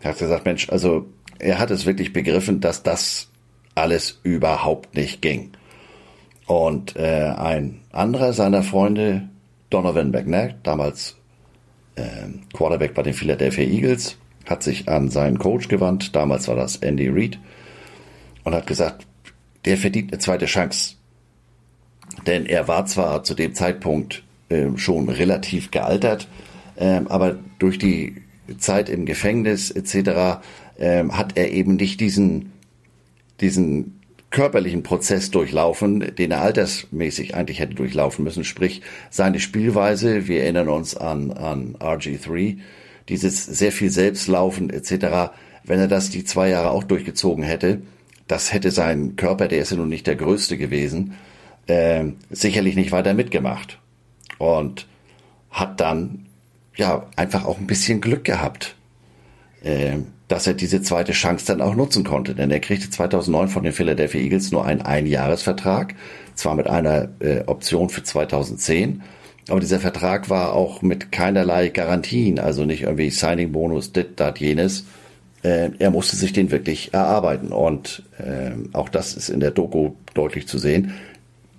er hat gesagt, Mensch, also er hat es wirklich begriffen, dass das alles überhaupt nicht ging. Und äh, ein anderer seiner Freunde, Donovan McNair, damals ähm, Quarterback bei den Philadelphia Eagles, hat sich an seinen Coach gewandt, damals war das Andy Reid, und hat gesagt, der verdient eine zweite Chance. Denn er war zwar zu dem Zeitpunkt äh, schon relativ gealtert, äh, aber durch die Zeit im Gefängnis etc. Äh, hat er eben nicht diesen, diesen körperlichen Prozess durchlaufen, den er altersmäßig eigentlich hätte durchlaufen müssen. Sprich, seine Spielweise, wir erinnern uns an, an RG3, dieses sehr viel Selbstlaufen etc., wenn er das die zwei Jahre auch durchgezogen hätte, das hätte sein Körper, der ist ja nun nicht der größte gewesen, äh, sicherlich nicht weiter mitgemacht. Und hat dann ja einfach auch ein bisschen Glück gehabt. Äh, dass er diese zweite Chance dann auch nutzen konnte. Denn er kriegte 2009 von den Philadelphia Eagles nur einen Einjahresvertrag, zwar mit einer äh, Option für 2010, aber dieser Vertrag war auch mit keinerlei Garantien, also nicht irgendwie Signing-Bonus, dit, dat, jenes. Äh, er musste sich den wirklich erarbeiten und äh, auch das ist in der Doku deutlich zu sehen.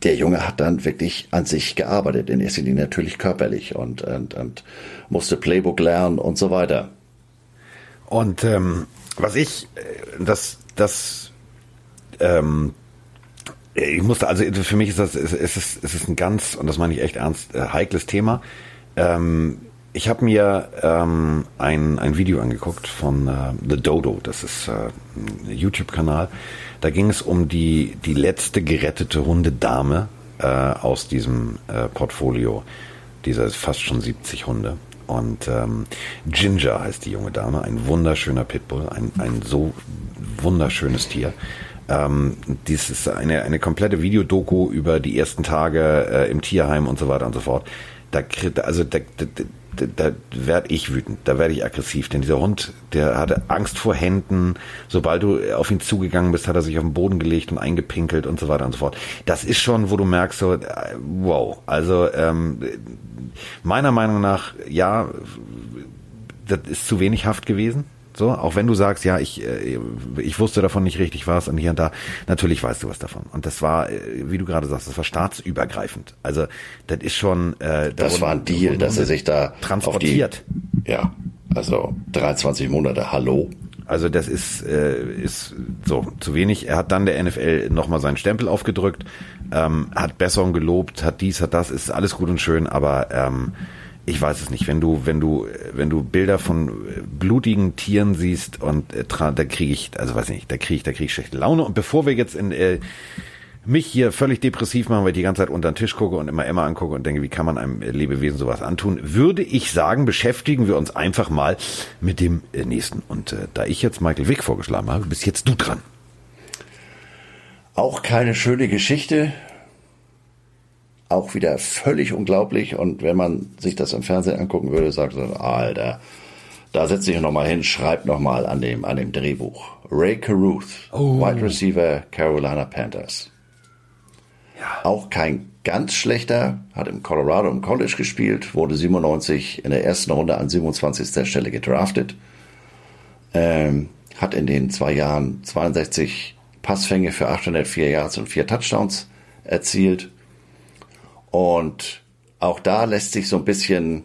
Der Junge hat dann wirklich an sich gearbeitet, in erster Linie natürlich körperlich und, und, und musste Playbook lernen und so weiter. Und ähm, was ich, äh, das, das, ähm, ich musste, also für mich ist das, es ist, es ist ein ganz, und das meine ich echt ernst, äh, heikles Thema. Ähm, ich habe mir ähm, ein, ein Video angeguckt von äh, The Dodo, das ist äh, ein YouTube-Kanal. Da ging es um die, die letzte gerettete Hundedame äh, aus diesem äh, Portfolio dieser fast schon 70 Hunde. Und ähm, Ginger heißt die junge Dame, ein wunderschöner Pitbull, ein, ein so wunderschönes Tier. Ähm, dies ist eine, eine komplette Videodoku über die ersten Tage äh, im Tierheim und so weiter und so fort. Da, also da, da, da, werde ich wütend, da werde ich aggressiv, denn dieser Hund, der hatte Angst vor Händen. Sobald du auf ihn zugegangen bist, hat er sich auf den Boden gelegt und eingepinkelt und so weiter und so fort. Das ist schon, wo du merkst, so, äh, wow, also ähm, meiner Meinung nach, ja, das ist zu wenig Haft gewesen. So, auch wenn du sagst, ja, ich, äh, ich wusste davon nicht richtig was und hier und da, natürlich weißt du was davon. Und das war, äh, wie du gerade sagst, das war staatsübergreifend. Also das ist schon. Äh, da das war ein Deal, dass er sich da transportiert. Die, ja, also 23 Monate, hallo. Also das ist, äh, ist so zu wenig. Er hat dann der NFL nochmal seinen Stempel aufgedrückt, ähm, hat Besson gelobt, hat dies, hat das, ist alles gut und schön, aber ähm, ich weiß es nicht. Wenn du, wenn du, wenn du Bilder von blutigen Tieren siehst und äh, da kriege ich, also weiß ich nicht, da kriege ich, da kriege ich schlechte Laune. Und bevor wir jetzt in äh, mich hier völlig depressiv machen, weil ich die ganze Zeit unter den Tisch gucke und immer Emma angucke und denke, wie kann man einem Lebewesen sowas antun, würde ich sagen, beschäftigen wir uns einfach mal mit dem äh, nächsten. Und äh, da ich jetzt Michael Wick vorgeschlagen habe, bist jetzt du dran. Auch keine schöne Geschichte, auch wieder völlig unglaublich. Und wenn man sich das im Fernsehen angucken würde, sagt man, Alter, da setze ich noch mal hin, schreib noch mal an dem, an dem Drehbuch. Ray Caruth, oh. Wide Receiver Carolina Panthers. Ja. Auch kein ganz schlechter, hat im Colorado im College gespielt, wurde 97 in der ersten Runde an 27. Stelle gedraftet. Ähm, hat in den zwei Jahren 62 Passfänge für 804 Yards und vier Touchdowns erzielt. Und auch da lässt sich so ein bisschen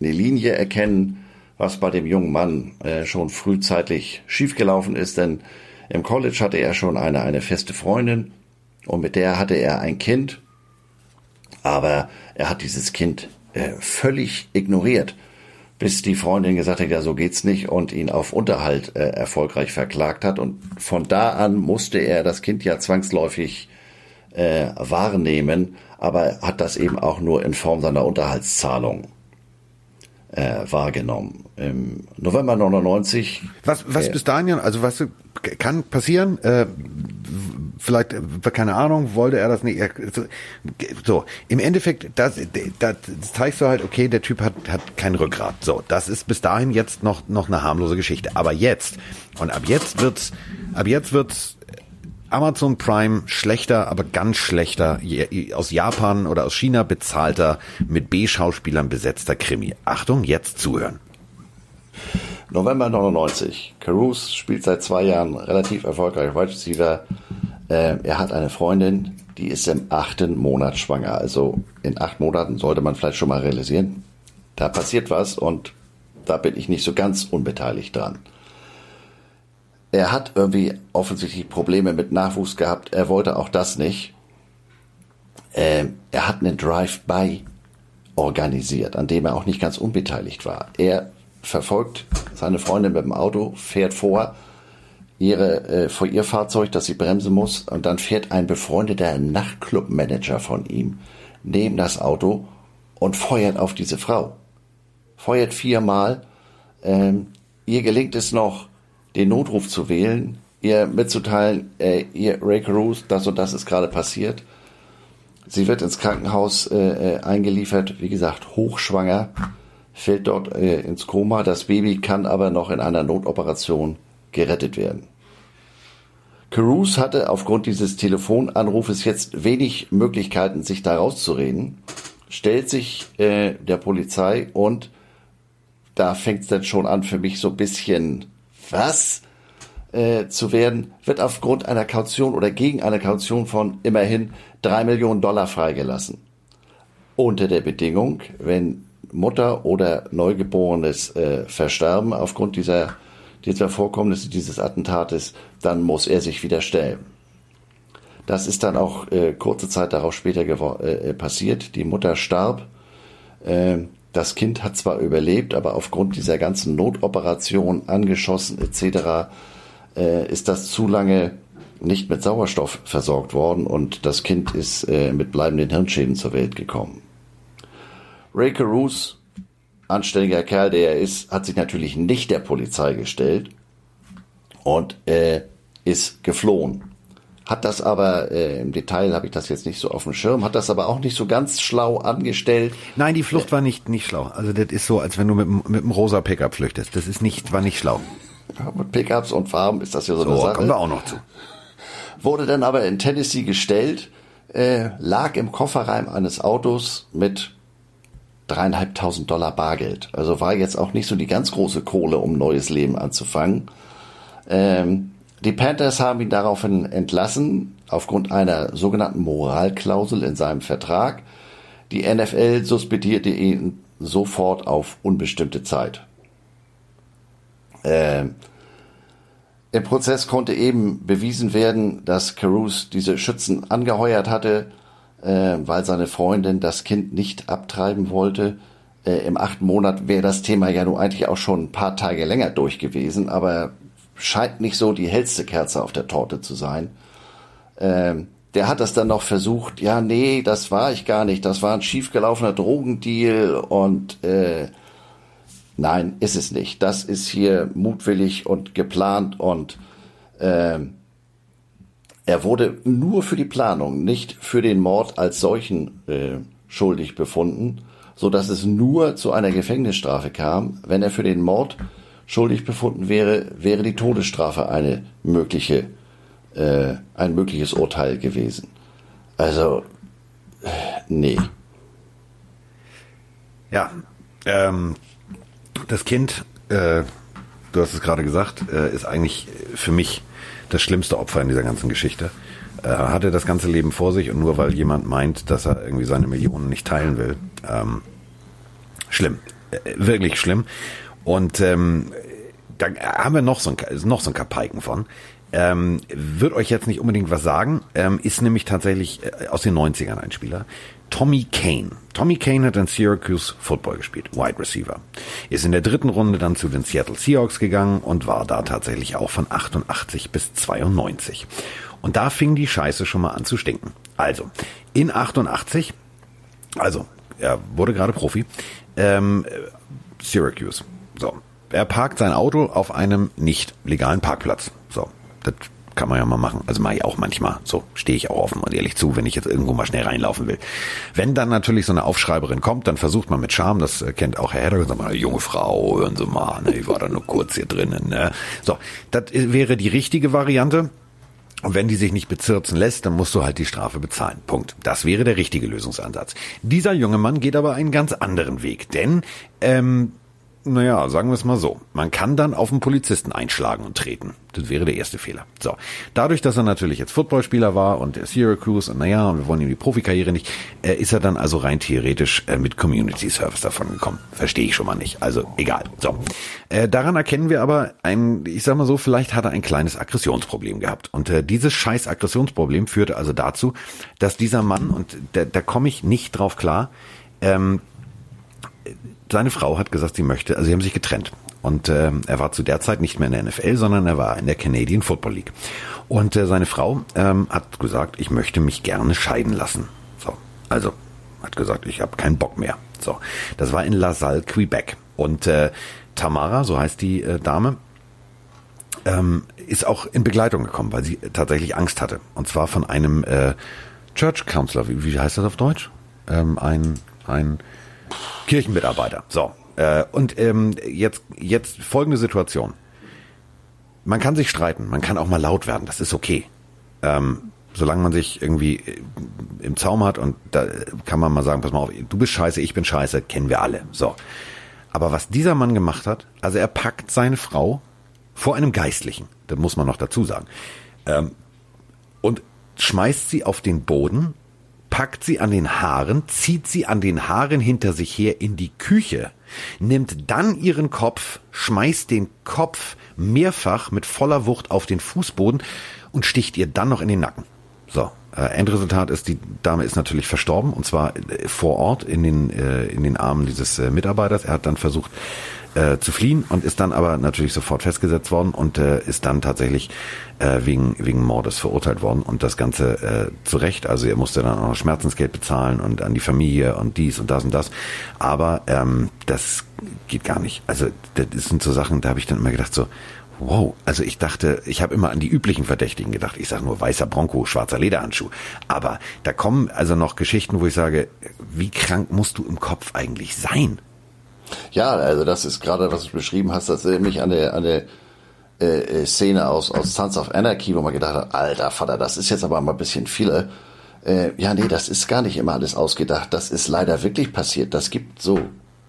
eine Linie erkennen, was bei dem jungen Mann äh, schon frühzeitig schiefgelaufen ist, denn im College hatte er schon eine, eine feste Freundin und mit der hatte er ein Kind, aber er hat dieses Kind äh, völlig ignoriert, bis die Freundin gesagt hat, ja, so geht's nicht und ihn auf Unterhalt äh, erfolgreich verklagt hat. Und von da an musste er das Kind ja zwangsläufig äh, wahrnehmen, aber hat das eben auch nur in Form seiner Unterhaltszahlung äh, wahrgenommen. Im November 99. Was, was äh, bis dahin, also was kann passieren? Äh, vielleicht, äh, keine Ahnung, wollte er das nicht. So, im Endeffekt, das, das zeigst du halt, okay, der Typ hat, hat kein Rückgrat. So, das ist bis dahin jetzt noch, noch eine harmlose Geschichte. Aber jetzt, und ab jetzt wird's, ab jetzt wird's Amazon Prime schlechter, aber ganz schlechter, aus Japan oder aus China bezahlter, mit B-Schauspielern besetzter Krimi. Achtung, jetzt zuhören. November 99. Caruth spielt seit zwei Jahren relativ erfolgreich Wide Receiver. Äh, er hat eine Freundin, die ist im achten Monat schwanger. Also in acht Monaten sollte man vielleicht schon mal realisieren, da passiert was und da bin ich nicht so ganz unbeteiligt dran. Er hat irgendwie offensichtlich Probleme mit Nachwuchs gehabt. Er wollte auch das nicht. Ähm, er hat einen Drive-by organisiert, an dem er auch nicht ganz unbeteiligt war. Er verfolgt seine Freundin mit dem Auto, fährt vor, ihre, äh, vor ihr Fahrzeug, dass sie bremsen muss, und dann fährt ein befreundeter Nachtclub-Manager von ihm neben das Auto und feuert auf diese Frau. Feuert viermal. Ähm, ihr gelingt es noch, den Notruf zu wählen, ihr mitzuteilen, äh, ihr Ray Caruth, das und das ist gerade passiert. Sie wird ins Krankenhaus äh, äh, eingeliefert, wie gesagt, hochschwanger, fällt dort äh, ins Koma. Das Baby kann aber noch in einer Notoperation gerettet werden. Caruth hatte aufgrund dieses Telefonanrufes jetzt wenig Möglichkeiten, sich da rauszureden, stellt sich äh, der Polizei und da fängt es dann schon an für mich so ein bisschen was äh, zu werden, wird aufgrund einer Kaution oder gegen eine Kaution von immerhin drei Millionen Dollar freigelassen. Unter der Bedingung, wenn Mutter oder Neugeborenes äh, versterben aufgrund dieser, dieser Vorkommnisse, dieses Attentates, dann muss er sich wieder stellen. Das ist dann auch äh, kurze Zeit darauf später äh, passiert. Die Mutter starb. Äh, das Kind hat zwar überlebt, aber aufgrund dieser ganzen Notoperation, angeschossen etc., äh, ist das zu lange nicht mit Sauerstoff versorgt worden und das Kind ist äh, mit bleibenden Hirnschäden zur Welt gekommen. Ray Caruth, anständiger Kerl, der er ist, hat sich natürlich nicht der Polizei gestellt und äh, ist geflohen. Hat das aber, äh, im Detail habe ich das jetzt nicht so auf dem Schirm, hat das aber auch nicht so ganz schlau angestellt. Nein, die Flucht war nicht, nicht schlau. Also das ist so, als wenn du mit, mit einem rosa Pickup flüchtest. Das ist nicht, war nicht schlau. Ja, mit Pickups und Farben ist das ja so, so eine Sache. kommen wir auch noch zu wurde dann aber in Tennessee gestellt, äh, lag im Kofferraum eines Autos mit dreieinhalbtausend Dollar Bargeld. Also war jetzt auch nicht so die ganz große Kohle, um neues Leben anzufangen. Ähm, die Panthers haben ihn daraufhin entlassen, aufgrund einer sogenannten Moralklausel in seinem Vertrag. Die NFL suspendierte ihn sofort auf unbestimmte Zeit. Ähm, im Prozess konnte eben bewiesen werden, dass Caruth diese Schützen angeheuert hatte, äh, weil seine Freundin das Kind nicht abtreiben wollte. Äh, Im achten Monat wäre das Thema ja nun eigentlich auch schon ein paar Tage länger durch gewesen, aber scheint nicht so die hellste Kerze auf der Torte zu sein. Ähm, der hat das dann noch versucht, ja, nee, das war ich gar nicht, das war ein schiefgelaufener Drogendeal und äh, Nein, ist es nicht. Das ist hier mutwillig und geplant und äh, er wurde nur für die Planung, nicht für den Mord als solchen äh, schuldig befunden, so dass es nur zu einer Gefängnisstrafe kam. Wenn er für den Mord schuldig befunden wäre, wäre die Todesstrafe eine mögliche, äh, ein mögliches Urteil gewesen. Also, äh, nee. Ja, ähm, das Kind, äh, du hast es gerade gesagt, äh, ist eigentlich für mich das schlimmste Opfer in dieser ganzen Geschichte. Äh, hatte das ganze Leben vor sich und nur weil jemand meint, dass er irgendwie seine Millionen nicht teilen will. Ähm, schlimm. Äh, wirklich schlimm. Und ähm, da haben wir noch so ein, noch so ein Kapaiken von. Ähm, wird euch jetzt nicht unbedingt was sagen, ähm, ist nämlich tatsächlich äh, aus den 90ern ein Spieler. Tommy Kane. Tommy Kane hat in Syracuse Football gespielt, Wide Receiver. Ist in der dritten Runde dann zu den Seattle Seahawks gegangen und war da tatsächlich auch von 88 bis 92. Und da fing die Scheiße schon mal an zu stinken. Also, in 88, also, er wurde gerade Profi, ähm, Syracuse. So, er parkt sein Auto auf einem nicht legalen Parkplatz. So, das kann man ja mal machen. Also mache ich auch manchmal. So stehe ich auch offen und ehrlich zu, wenn ich jetzt irgendwo mal schnell reinlaufen will. Wenn dann natürlich so eine Aufschreiberin kommt, dann versucht man mit Charme, das kennt auch Herr Hedder, sagt mal, junge Frau, hören Sie mal, ne, ich war da nur kurz hier drinnen. Ne. So, das wäre die richtige Variante. Und wenn die sich nicht bezirzen lässt, dann musst du halt die Strafe bezahlen. Punkt. Das wäre der richtige Lösungsansatz. Dieser junge Mann geht aber einen ganz anderen Weg, denn ähm, Naja, sagen wir es mal so. Man kann dann auf einen Polizisten einschlagen und treten. Das wäre der erste Fehler. So. Dadurch, dass er natürlich jetzt Footballspieler war und der Syracuse und naja, und wir wollen ihm die Profikarriere nicht, äh, ist er dann also rein theoretisch äh, mit Community Service davon gekommen. Verstehe ich schon mal nicht. Also egal. So. Äh, daran erkennen wir aber ein, ich sag mal so, vielleicht hat er ein kleines Aggressionsproblem gehabt. Und äh, dieses scheiß Aggressionsproblem führte also dazu, dass dieser Mann, und da, da komme ich nicht drauf klar, ähm, seine Frau hat gesagt, sie möchte, also sie haben sich getrennt. Und äh, er war zu der Zeit nicht mehr in der NFL, sondern er war in der Canadian Football League. Und äh, seine Frau ähm, hat gesagt, ich möchte mich gerne scheiden lassen. So, also hat gesagt, ich habe keinen Bock mehr. So, das war in La Salle, Quebec. Und äh, Tamara, so heißt die äh, Dame, ähm, ist auch in Begleitung gekommen, weil sie tatsächlich Angst hatte. Und zwar von einem äh, Church Counselor. Wie, wie heißt das auf Deutsch? Ähm, ein ein Kirchenmitarbeiter. So. Äh, und ähm, jetzt, jetzt folgende Situation. Man kann sich streiten, man kann auch mal laut werden, das ist okay. Ähm, solange man sich irgendwie äh, im Zaum hat und da kann man mal sagen, pass mal auf, du bist scheiße, ich bin scheiße, kennen wir alle. So. Aber was dieser Mann gemacht hat, also er packt seine Frau vor einem Geistlichen, das muss man noch dazu sagen, ähm, und schmeißt sie auf den Boden packt sie an den Haaren, zieht sie an den Haaren hinter sich her in die Küche, nimmt dann ihren Kopf, schmeißt den Kopf mehrfach mit voller Wucht auf den Fußboden und sticht ihr dann noch in den Nacken. So, äh, Endresultat ist, die Dame ist natürlich verstorben und zwar äh, vor Ort in den, äh, in den Armen dieses äh, Mitarbeiters. Er hat dann versucht, äh, zu fliehen und ist dann aber natürlich sofort festgesetzt worden und äh, ist dann tatsächlich äh, wegen, wegen Mordes verurteilt worden und das Ganze äh, zu Recht. Also er musste dann auch noch Schmerzensgeld bezahlen und an die Familie und dies und das und das. Aber ähm, das geht gar nicht. Also das sind so Sachen, da habe ich dann immer gedacht so, Wow, also ich dachte, ich habe immer an die üblichen Verdächtigen gedacht. Ich sage nur weißer Bronco, schwarzer Lederhandschuh. Aber da kommen also noch Geschichten, wo ich sage, wie krank musst du im Kopf eigentlich sein? Ja, also das ist gerade, was du beschrieben hast, das erinnert mich an der, an der äh, äh, Szene aus, aus Sons of Anarchy, wo man gedacht hat, alter Vater, das ist jetzt aber mal ein bisschen viele. Äh, ja, nee, das ist gar nicht immer alles ausgedacht. Das ist leider wirklich passiert. Das gibt so,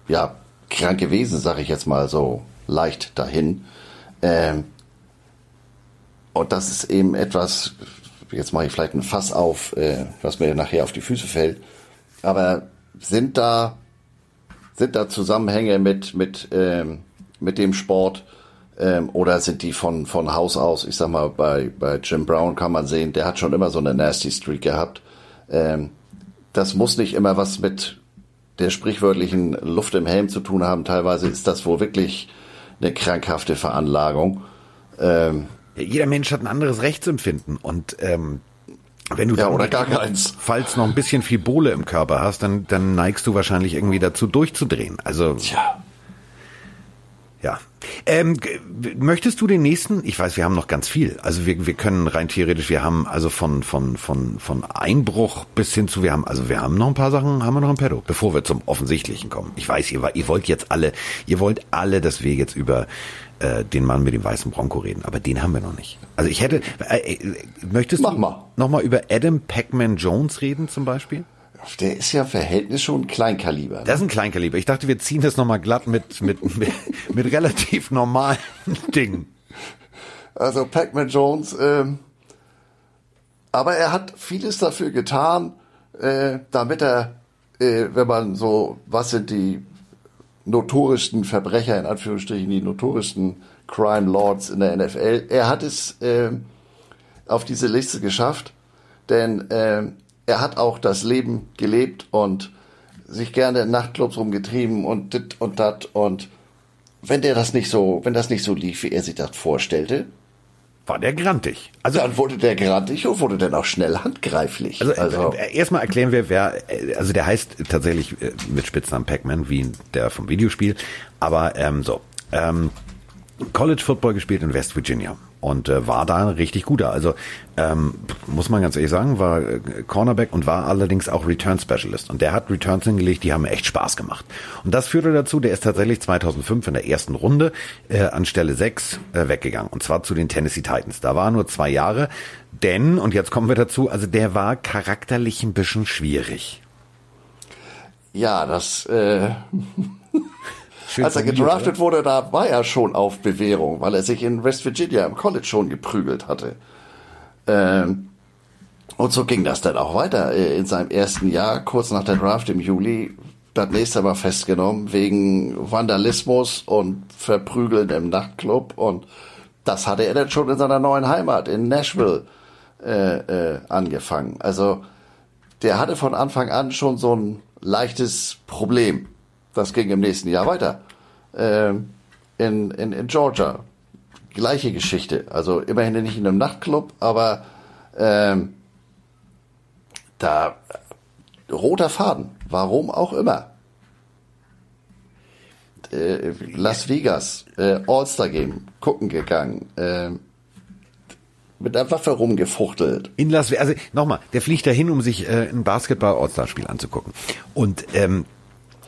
ja, kranke Wesen, sage ich jetzt mal so leicht dahin. Ähm, und das ist eben etwas, jetzt mache ich vielleicht ein Fass auf, äh, was mir nachher auf die Füße fällt. Aber sind da sind da Zusammenhänge mit, mit, ähm, mit dem Sport? Ähm, oder sind die von, von Haus aus? Ich sag mal, bei, bei Jim Brown kann man sehen, der hat schon immer so eine nasty Streak gehabt. Ähm, das muss nicht immer was mit der sprichwörtlichen Luft im Helm zu tun haben. Teilweise ist das wohl wirklich eine krankhafte Veranlagung. Ähm, jeder Mensch hat ein anderes Rechtsempfinden und ähm, wenn du ja, oder gar keins. Falls noch ein bisschen viel Bohle im Körper hast, dann, dann neigst du wahrscheinlich irgendwie dazu durchzudrehen. Also. Tja. Ja. Ähm, möchtest du den nächsten? Ich weiß, wir haben noch ganz viel. Also wir, wir können rein theoretisch, wir haben also von, von, von, von Einbruch bis hin zu, wir haben, also wir haben noch ein paar Sachen, haben wir noch im Pedo, bevor wir zum Offensichtlichen kommen. Ich weiß, ihr, ihr wollt jetzt alle, ihr wollt alle, dass wir jetzt über äh, den Mann mit dem weißen Bronco reden, aber den haben wir noch nicht. Also ich hätte, äh, äh, möchtest Mach du mal. noch mal über Adam Pac-Man Jones reden zum Beispiel? Der ist ja Verhältnis schon Kleinkaliber. Ne? Das ist ein Kleinkaliber. Ich dachte, wir ziehen das noch mal glatt mit, mit, <laughs> mit, mit relativ normalen <laughs> Dingen. Also Pac-Man Jones, ähm, aber er hat vieles dafür getan, äh, damit er, äh, wenn man so, was sind die notorischsten Verbrecher, in Anführungsstrichen, die notorischsten Crime Lords in der NFL. Er hat es äh, auf diese Liste geschafft, denn äh, er hat auch das Leben gelebt und sich gerne in Nachtclubs rumgetrieben und dit und dat und wenn der das nicht so, wenn das nicht so lief, wie er sich das vorstellte, war der grantig. Also dann wurde der grantig und wurde dann auch schnell handgreiflich. Also, also äh, erstmal erklären wir, wer, äh, also der heißt tatsächlich äh, mit Spitznamen Pac-Man, wie der vom Videospiel. Aber ähm, so, ähm, College Football gespielt in West Virginia und äh, war da richtig guter. Also ähm, muss man ganz ehrlich sagen, war äh, Cornerback und war allerdings auch Return Specialist. Und der hat Returns hingelegt, die haben echt Spaß gemacht. Und das führte dazu, der ist tatsächlich 2005 in der ersten Runde äh, an Stelle 6 äh, weggegangen. Und zwar zu den Tennessee Titans. Da war nur zwei Jahre, denn, und jetzt kommen wir dazu, also der war charakterlich ein bisschen schwierig. Ja, das... Äh <laughs> als er gedraftet oder? wurde, da war er schon auf Bewährung, weil er sich in West Virginia im College schon geprügelt hatte. Ähm, und so ging das dann auch weiter. Äh, in seinem ersten Jahr, kurz nach der Draft im Juli, das nächste Mal festgenommen wegen Vandalismus und Verprügeln im Nachtclub. Und das hatte er dann schon in seiner neuen Heimat in Nashville äh, äh, angefangen. Also der hatte von Anfang an schon so ein leichtes Problem. Das ging im nächsten Jahr weiter. Äh, in, in, in Georgia. Gleiche Geschichte. Also immerhin nicht in einem Nachtclub, aber ähm, da roter Faden. Warum auch immer. Äh, Las Vegas, äh, All-Star-Game, gucken gegangen. Äh, mit der Waffe rumgefuchtelt. In Las Vegas, also nochmal, der fliegt dahin, um sich äh, ein Basketball-All-Star-Spiel anzugucken. Und ähm,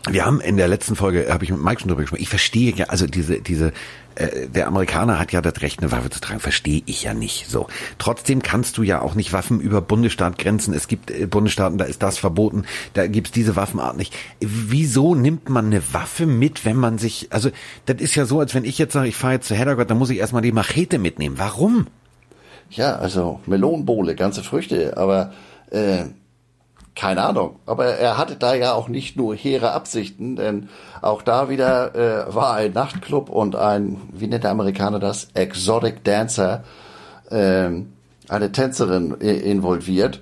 wir haben in der letzten Folge, habe ich mit Mike schon drüber gesprochen, ich verstehe ja, also diese, diese, äh, der Amerikaner hat ja das Recht, eine Waffe zu tragen, verstehe ich ja nicht so. Trotzdem kannst du ja auch nicht Waffen über Bundesstaatgrenzen, es gibt äh, Bundesstaaten, da ist das verboten, da gibt's diese Waffenart nicht. Wieso nimmt man eine Waffe mit, wenn man sich, also das ist ja so, als wenn ich jetzt sage, ich fahre jetzt zu Heddergott, dann muss ich erstmal die Machete mitnehmen. Warum? Ja, also Melonenbowle, ganze Früchte, aber äh, keine Ahnung. Aber er hatte da ja auch nicht nur hehre Absichten, denn auch da wieder äh, war ein Nachtclub und ein, wie nennt der Amerikaner das, Exotic Dancer, äh, eine Tänzerin involviert,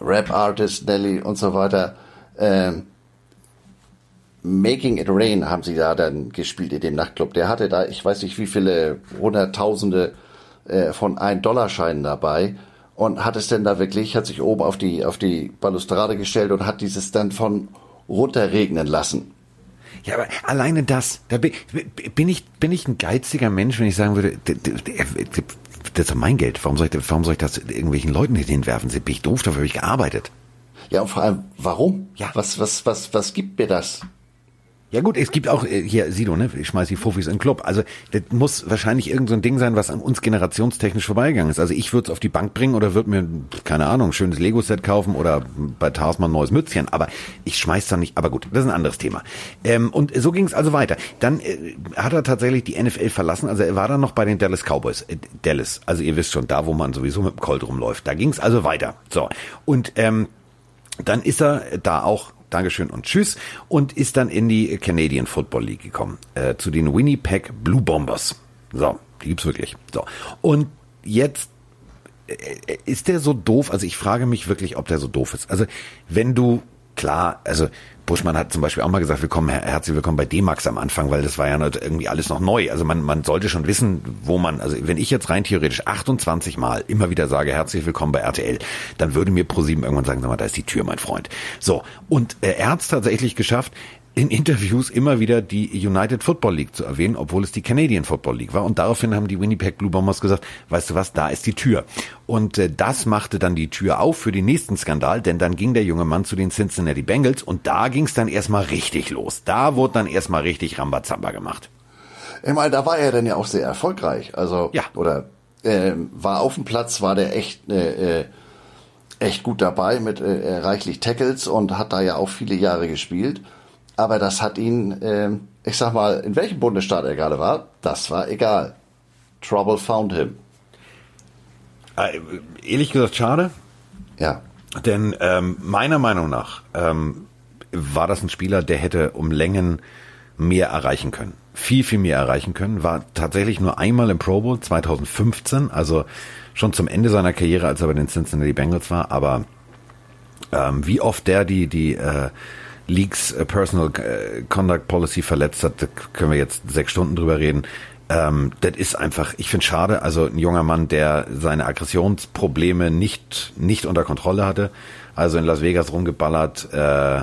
Rap-Artist Nelly und so weiter. Äh, Making It Rain haben sie da dann gespielt in dem Nachtclub. Der hatte da, ich weiß nicht wie viele Hunderttausende äh, von Ein-Dollar-Scheinen dabei und hat es denn da wirklich, hat sich oben auf die, auf die Balustrade gestellt und hat dieses dann von runterregnen lassen. Ja, aber alleine das, da bin, bin ich, bin ich ein geiziger Mensch, wenn ich sagen würde, das ist mein Geld. Warum soll ich, warum soll ich das irgendwelchen Leuten hinwerfen? Bin ich doof, dafür habe ich gearbeitet. Ja, und vor allem, warum? Ja. Was, was, was, was gibt mir das? Ja gut, es gibt auch, äh, hier, Sido, ne, ich schmeiß die Fufis in den Club. Also das muss wahrscheinlich irgend so Ding sein, was an uns generationstechnisch vorbeigegangen ist. Also ich würde es auf die Bank bringen oder würde mir, keine Ahnung, ein schönes Lego-Set kaufen oder bei Tarsman ein neues Mützchen. Aber ich schmeiß da nicht, aber gut, das ist ein anderes Thema. Ähm, und so ging es also weiter. Dann äh, hat er tatsächlich die NFL verlassen, also er war dann noch bei den Dallas Cowboys. Äh, Dallas, also ihr wisst schon, da wo man sowieso mit dem Colt rumläuft. Da ging es also weiter. So, und ähm, dann ist er da auch Dankeschön und Tschüss und ist dann in die Canadian Football League gekommen, äh, zu den Winnipeg Blue Bombers. So, die gibt's wirklich. So. Und jetzt äh, ist der so doof? Also ich frage mich wirklich, ob der so doof ist. Also wenn du klar, also Buschmann hat zum Beispiel auch mal gesagt, willkommen, herzlich willkommen bei D-Max am Anfang, weil das war ja irgendwie alles noch neu. Also man, man sollte schon wissen, wo man, also wenn ich jetzt rein theoretisch 28 Mal immer wieder sage, herzlich willkommen bei RTL, dann würde mir ProSieben irgendwann sagen, sag mal, da ist die Tür, mein Freund. So. Und äh, er hat es tatsächlich geschafft, in Interviews immer wieder die United Football League zu erwähnen, obwohl es die Canadian Football League war. Und daraufhin haben die Winnipeg Blue Bombers gesagt, weißt du was, da ist die Tür. Und äh, das machte dann die Tür auf für den nächsten Skandal, denn dann ging der junge Mann zu den Cincinnati Bengals und da ging es dann erstmal richtig los. Da wurde dann erstmal richtig Rambazamba gemacht. Ich meine, da war er dann ja auch sehr erfolgreich. Also, ja. oder äh, war auf dem Platz, war der echt äh, äh, echt gut dabei mit äh, reichlich Tackles und hat da ja auch viele Jahre gespielt. Aber das hat ihn, äh, ich sag mal, in welchem Bundesstaat er gerade war, das war egal. Trouble found him. Äh, ehrlich gesagt, schade. Ja. Denn ähm, meiner Meinung nach ähm, war das ein Spieler, der hätte um Längen mehr erreichen können. Viel, viel mehr erreichen können. War tatsächlich nur einmal im Pro Bowl 2015, also schon zum Ende seiner Karriere, als er bei den Cincinnati Bengals war. Aber ähm, wie oft der die, die äh, Leaks äh, Personal äh, Conduct Policy verletzt hat, da können wir jetzt sechs Stunden drüber reden. Ähm, das ist einfach, ich finde schade, also ein junger Mann, der seine Aggressionsprobleme nicht, nicht unter Kontrolle hatte, also in Las Vegas rumgeballert, äh,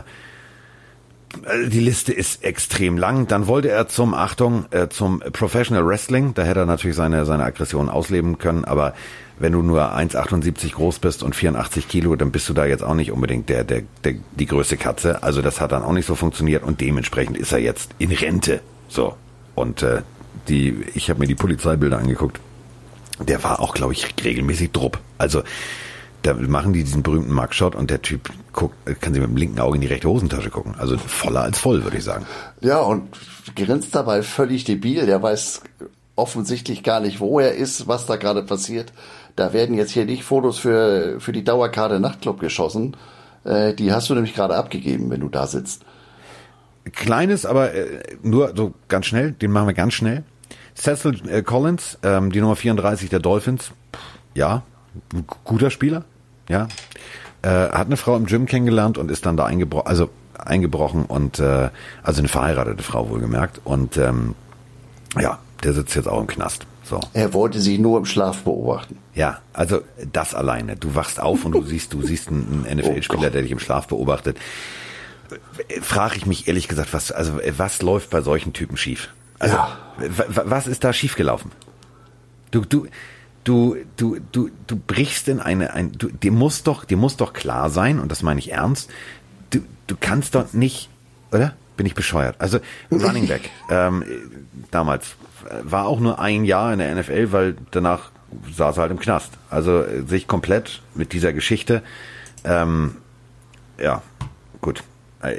die Liste ist extrem lang. Dann wollte er zum, Achtung, äh, zum Professional Wrestling. Da hätte er natürlich seine, seine Aggression ausleben können. Aber wenn du nur 1,78 groß bist und 84 Kilo, dann bist du da jetzt auch nicht unbedingt der, der, der, die größte Katze. Also das hat dann auch nicht so funktioniert und dementsprechend ist er jetzt in Rente. So. Und äh, die, ich habe mir die Polizeibilder angeguckt. Der war auch, glaube ich, regelmäßig drupp. Also da machen die diesen berühmten Mugshot und der Typ guckt, kann sich mit dem linken Auge in die rechte Hosentasche gucken. Also voller als voll, würde ich sagen. Ja, und grinst dabei völlig debil. Der weiß offensichtlich gar nicht, wo er ist, was da gerade passiert. Da werden jetzt hier nicht Fotos für, für die Dauerkarte Nachtclub geschossen. Äh, die hast du nämlich gerade abgegeben, wenn du da sitzt. Kleines, aber äh, nur so ganz schnell, den machen wir ganz schnell. Cecil äh, Collins, ähm, die Nummer 34 der Dolphins, ja, guter Spieler, ja. Äh, hat eine Frau im Gym kennengelernt und ist dann da eingebrochen, also eingebrochen und äh, also eine verheiratete Frau wohlgemerkt. Und ähm, ja, der sitzt jetzt auch im Knast. So. Er wollte sie nur im Schlaf beobachten. Ja, also das alleine. Du wachst auf und du <laughs> siehst, du siehst einen NFL-Spieler, oh der dich im Schlaf beobachtet. Frage ich mich ehrlich gesagt, was, also was läuft bei solchen Typen schief? Also, ja. was ist da schiefgelaufen? Du, du, du, du, du, du brichst in eine, ein, du, dir muss doch, dir muss doch klar sein, und das meine ich ernst, du, du kannst doch nicht, oder? Bin ich bescheuert? Also, Running Back, <laughs> ähm, damals, war auch nur ein Jahr in der NFL, weil danach saß er halt im Knast. Also, sich komplett mit dieser Geschichte, ähm, ja, gut.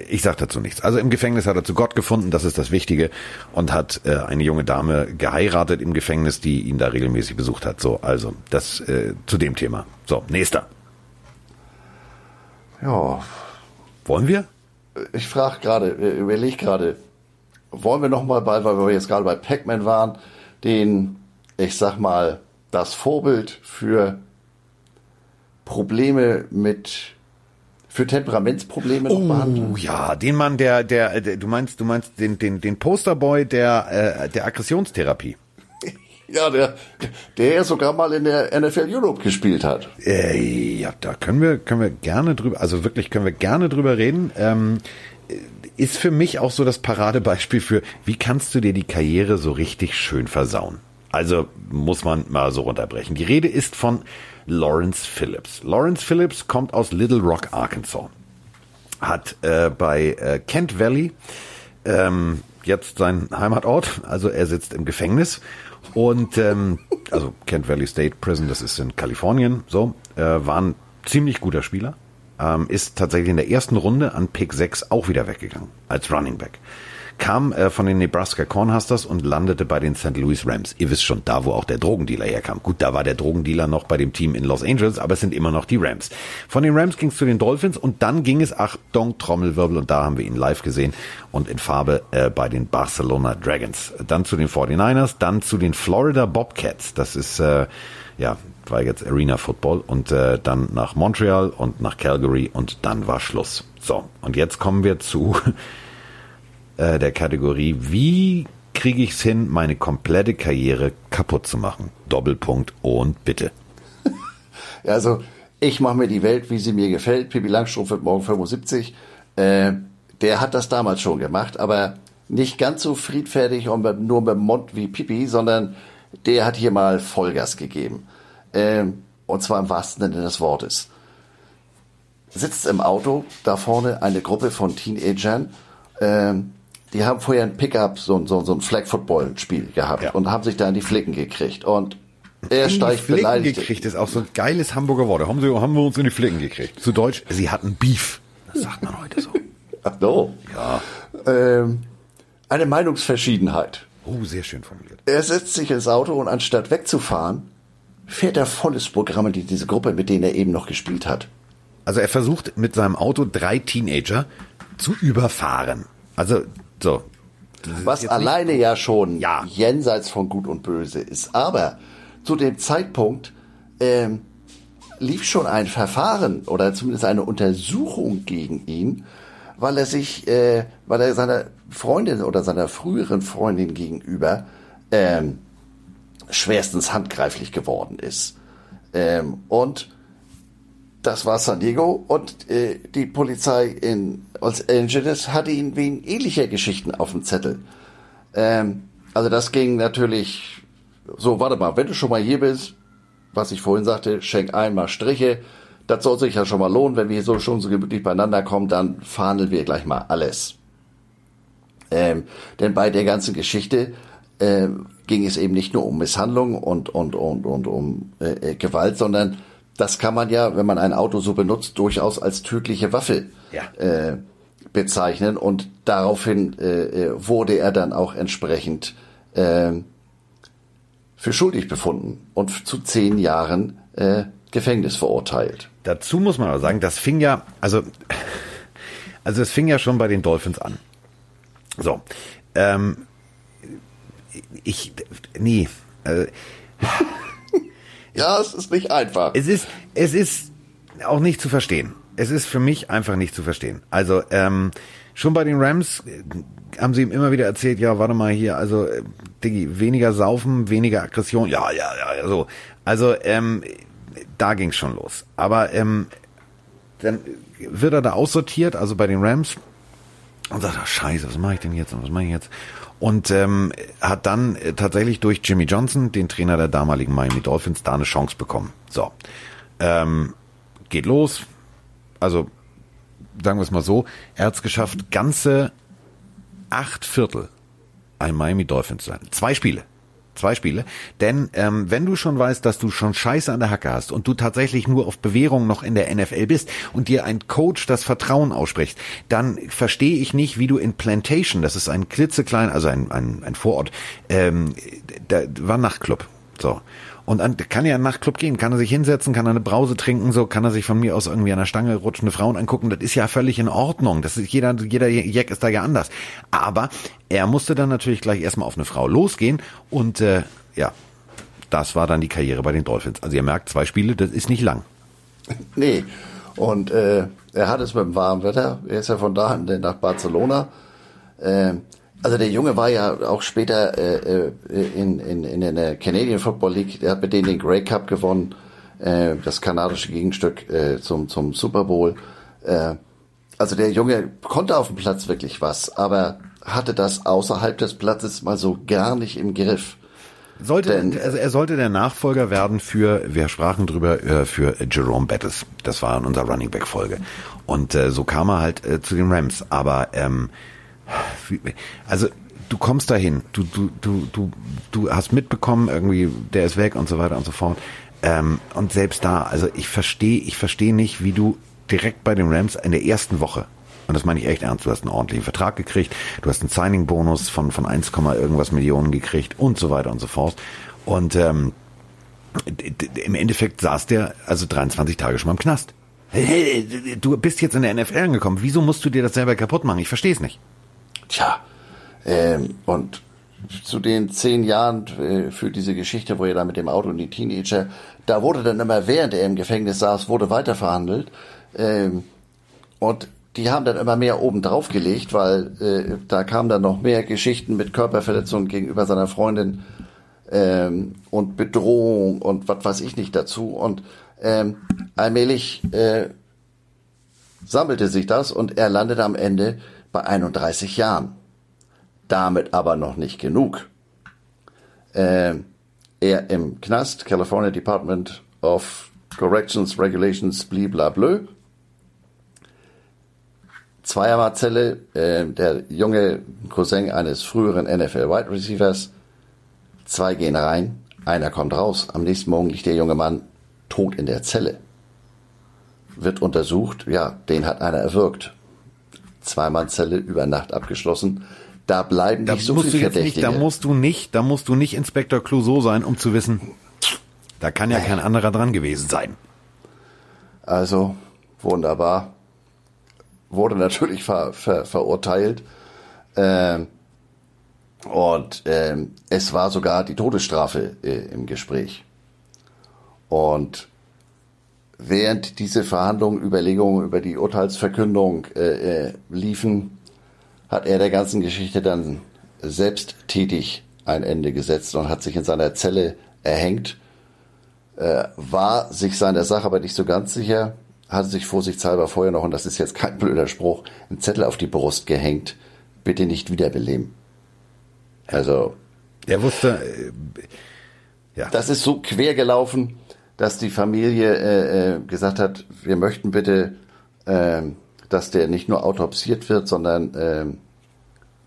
Ich sage dazu nichts. Also im Gefängnis hat er zu Gott gefunden, das ist das Wichtige, und hat äh, eine junge Dame geheiratet im Gefängnis, die ihn da regelmäßig besucht hat. So, also das äh, zu dem Thema. So, nächster. Ja. Wollen wir? Ich frage gerade, überlege gerade, wollen wir nochmal bei, weil wir jetzt gerade bei Pac-Man waren, den, ich sag mal, das Vorbild für Probleme mit für Temperamentsprobleme noch oh, behandeln. ja, den Mann, der, der, der, du meinst, du meinst den, den, den Posterboy der, äh, der Aggressionstherapie. <laughs> Ja, der, der sogar mal in der NFL Europe gespielt hat. Äh, ja, da können wir, können wir gerne drüber, also wirklich können wir gerne drüber reden. Ähm, ist für mich auch so das Paradebeispiel für, wie kannst du dir die Karriere so richtig schön versauen? Also muss man mal so runterbrechen. Die Rede ist von Lawrence Phillips. Lawrence Phillips kommt aus Little Rock, Arkansas. Hat äh, bei äh, Kent Valley ähm, jetzt sein Heimatort, also er sitzt im Gefängnis und ähm, also Kent Valley State Prison, das ist in Kalifornien, so, äh, war ein ziemlich guter Spieler, ähm, ist tatsächlich in der ersten Runde an Pick 6 auch wieder weggegangen als Running Back kam äh, von den Nebraska Cornhusters und landete bei den St. Louis Rams. Ihr wisst schon, da wo auch der Drogendealer herkam. Gut, da war der Drogendealer noch bei dem Team in Los Angeles, aber es sind immer noch die Rams. Von den Rams ging es zu den Dolphins und dann ging es, Achtung, Trommelwirbel, und da haben wir ihn live gesehen und in Farbe äh, bei den Barcelona Dragons. Dann zu den 49ers, dann zu den Florida Bobcats. Das ist, äh, ja, war jetzt Arena Football und äh, dann nach Montreal und nach Calgary und dann war Schluss. So, und jetzt kommen wir zu <laughs> äh, der Kategorie, wie kriege ich es hin, meine komplette Karriere kaputt zu machen? Doppelpunkt und bitte. <laughs> also, ich mache mir die Welt, wie sie mir gefällt. Pippi Langstrumpf wird morgen 75. Äh, der hat das damals schon gemacht, aber nicht ganz so friedfertig und nur dem Mund wie Pippi, sondern der hat hier mal Vollgas gegeben. Ähm, und zwar im wahrsten Sinne des Wortes. Sitzt im Auto, da vorne eine Gruppe von Teenagern, ähm, die haben vorher ein Pickup, so, so, so ein Flag-Football-Spiel gehabt ja. und haben sich da in die Flicken gekriegt. Und er steigt Flicken beleidigt. gekriegt ist auch so ein geiles Hamburger Wort. Haben, sie, haben wir uns in die Flicken gekriegt. Zu Deutsch, sie hatten Beef. Das sagt man heute so. <laughs> Ach so. Ja. Ähm, eine Meinungsverschiedenheit. Oh, sehr schön formuliert. Er setzt sich ins Auto und anstatt wegzufahren, fährt er volles Programm in diese Gruppe, mit denen er eben noch gespielt hat. Also er versucht mit seinem Auto drei Teenager zu überfahren. Also so. Was alleine ja schon ja. jenseits von Gut und Böse ist. Aber zu dem Zeitpunkt ähm, lief schon ein Verfahren oder zumindest eine Untersuchung gegen ihn, weil er sich, äh, weil er seiner Freundin oder seiner früheren Freundin gegenüber ähm, schwerstens handgreiflich geworden ist. Ähm, und das war San Diego und äh, die Polizei in Los Angeles hatte ihn wegen ähnlicher Geschichten auf dem Zettel. Ähm, also das ging natürlich so, warte mal, wenn du schon mal hier bist, was ich vorhin sagte, schenk einmal Striche. Das soll sich ja schon mal lohnen, wenn wir hier so schon so gemütlich beieinander kommen, dann verhandeln wir gleich mal alles. Ähm, denn bei der ganzen Geschichte äh, ging es eben nicht nur um Misshandlung und, und, und, und um äh, äh Gewalt, sondern das kann man ja, wenn man ein Auto so benutzt, durchaus als tödliche Waffe Ja. äh, bezeichnen. Und daraufhin äh, äh, wurde er dann auch entsprechend äh, für schuldig befunden und zu zehn Jahren äh, Gefängnis verurteilt. Dazu muss man aber sagen, das fing ja, also, <laughs> also es fing ja schon bei den Dolphins an. So, ähm, ich, nee, äh, <laughs> Ja, es ist nicht einfach. es ist, es ist auch nicht zu verstehen. Es ist für mich einfach nicht zu verstehen. Also, ähm, schon bei den Rams äh, haben sie ihm immer wieder erzählt, ja, warte mal hier, also, äh, Diggi, weniger saufen, weniger Aggression, ja, ja, ja, ja, so. Also, ähm, da ging's schon los. Aber, ähm, dann wird er da aussortiert, also bei den Rams, und sagt, ach, scheiße, was mache ich denn jetzt und was mache ich jetzt? Und ähm, hat dann äh, tatsächlich durch Jimmy Johnson, den Trainer der damaligen Miami Dolphins, da eine Chance bekommen. So, ähm, geht los. Also sagen wir es mal so, er hat es geschafft, ganze acht Viertel ein Miami Dolphins zu sein. Zwei Spiele. Zwei Spiele. Denn ähm, wenn du schon weißt, dass du schon Scheiße an der Hacke hast und du tatsächlich nur auf Bewährung noch in der NFL bist und dir ein Coach das Vertrauen ausspricht, dann verstehe ich nicht, wie du in Plantation, das ist ein klitzeklein, also ein, ein, ein Vorort, ähm, da war Nachtclub. So. Und dann kann er in Nachtclub gehen, kann er sich hinsetzen, kann er eine Brause trinken, so kann er sich von mir aus irgendwie an der Stange rutschende Frauen angucken. Das ist ja völlig in Ordnung. Das ist jeder, jeder Jack ist da ja anders. Aber er musste dann natürlich gleich erstmal auf eine Frau losgehen und äh, ja, das war dann die Karriere bei den Dolphins. Also ihr merkt, zwei Spiele, das ist nicht lang. <laughs> Nee. Und äh, er hat es mit dem warmen Wetter. Er ist ja von da nach Barcelona. Äh, also der Junge war ja auch später äh, äh, in, in, in der Canadian Football League. Der hat mit denen den Grey Cup gewonnen, äh, das kanadische Gegenstück äh, zum, zum Super Bowl. Äh, also der Junge konnte auf dem Platz wirklich was, aber hatte das außerhalb des Platzes mal so gar nicht im Griff. Sollte, Denn- also er sollte der Nachfolger werden für, wir sprachen drüber, äh, für Jerome Bettis. Das war in unserer Running Back Folge. Und äh, so kam er halt äh, zu den Rams. Aber ähm, also du kommst dahin, du du du du du hast mitbekommen irgendwie, der ist weg und so weiter und so fort. Ähm, und selbst da, also ich verstehe, ich verstehe nicht, wie du direkt bei den Rams in der ersten Woche und das meine ich echt ernst. Du hast einen ordentlichen Vertrag gekriegt, du hast einen Signing-Bonus von, von 1, irgendwas Millionen gekriegt und so weiter und so fort. Und ähm, im Endeffekt saß der also 23 Tage schon mal im Knast. Du bist jetzt in der NFL angekommen. Wieso musst du dir das selber kaputt machen? Ich verstehe es nicht. Tja, ähm, und zu den zehn Jahren äh, für diese Geschichte, wo er da mit dem Auto und die Teenager, da wurde dann immer, während er im Gefängnis saß, wurde weiter. Ähm, und die haben dann immer mehr oben drauf gelegt, weil äh, da kamen dann noch mehr Geschichten mit Körperverletzungen gegenüber seiner Freundin ähm, und Bedrohung und was weiß ich nicht dazu. Und ähm, allmählich äh, sammelte sich das und er landete am Ende bei 31 Jahren. Damit aber noch nicht genug. Ähm, er im Knast, California Department of Corrections Regulations, bliblablö. Zweiermarzelle, äh, der junge Cousin eines früheren NFL Wide Receivers. Zwei gehen rein, einer kommt raus. Am nächsten Morgen liegt der junge Mann tot in der Zelle. Wird untersucht, ja, den hat einer erwürgt. Zweimannzelle über Nacht abgeschlossen. Da bleiben Da nicht so viele jetzt nicht, Verdächtige. da musst du nicht, da musst du nicht Inspektor Clouseau sein, um zu wissen, da kann ja kein anderer dran gewesen sein. Also wunderbar. Wurde natürlich ver, ver, verurteilt. Ähm, und ähm, es war sogar die Todesstrafe äh, im Gespräch. Und während diese Verhandlungen, Überlegungen über die Urteilsverkündung äh, äh, liefen, hat er der ganzen Geschichte dann selbsttätig ein Ende gesetzt und hat sich in seiner Zelle erhängt äh, war sich seiner Sache aber nicht so ganz sicher, hatte sich vorsichtshalber vorher noch, und das ist jetzt kein blöder Spruch, einen Zettel auf die Brust gehängt, bitte nicht wiederbeleben. Also, Er wusste, äh, ja, das ist so quer gelaufen, dass die Familie äh, äh, gesagt hat, wir möchten bitte, ähm, dass der nicht nur autopsiert wird, sondern ähm,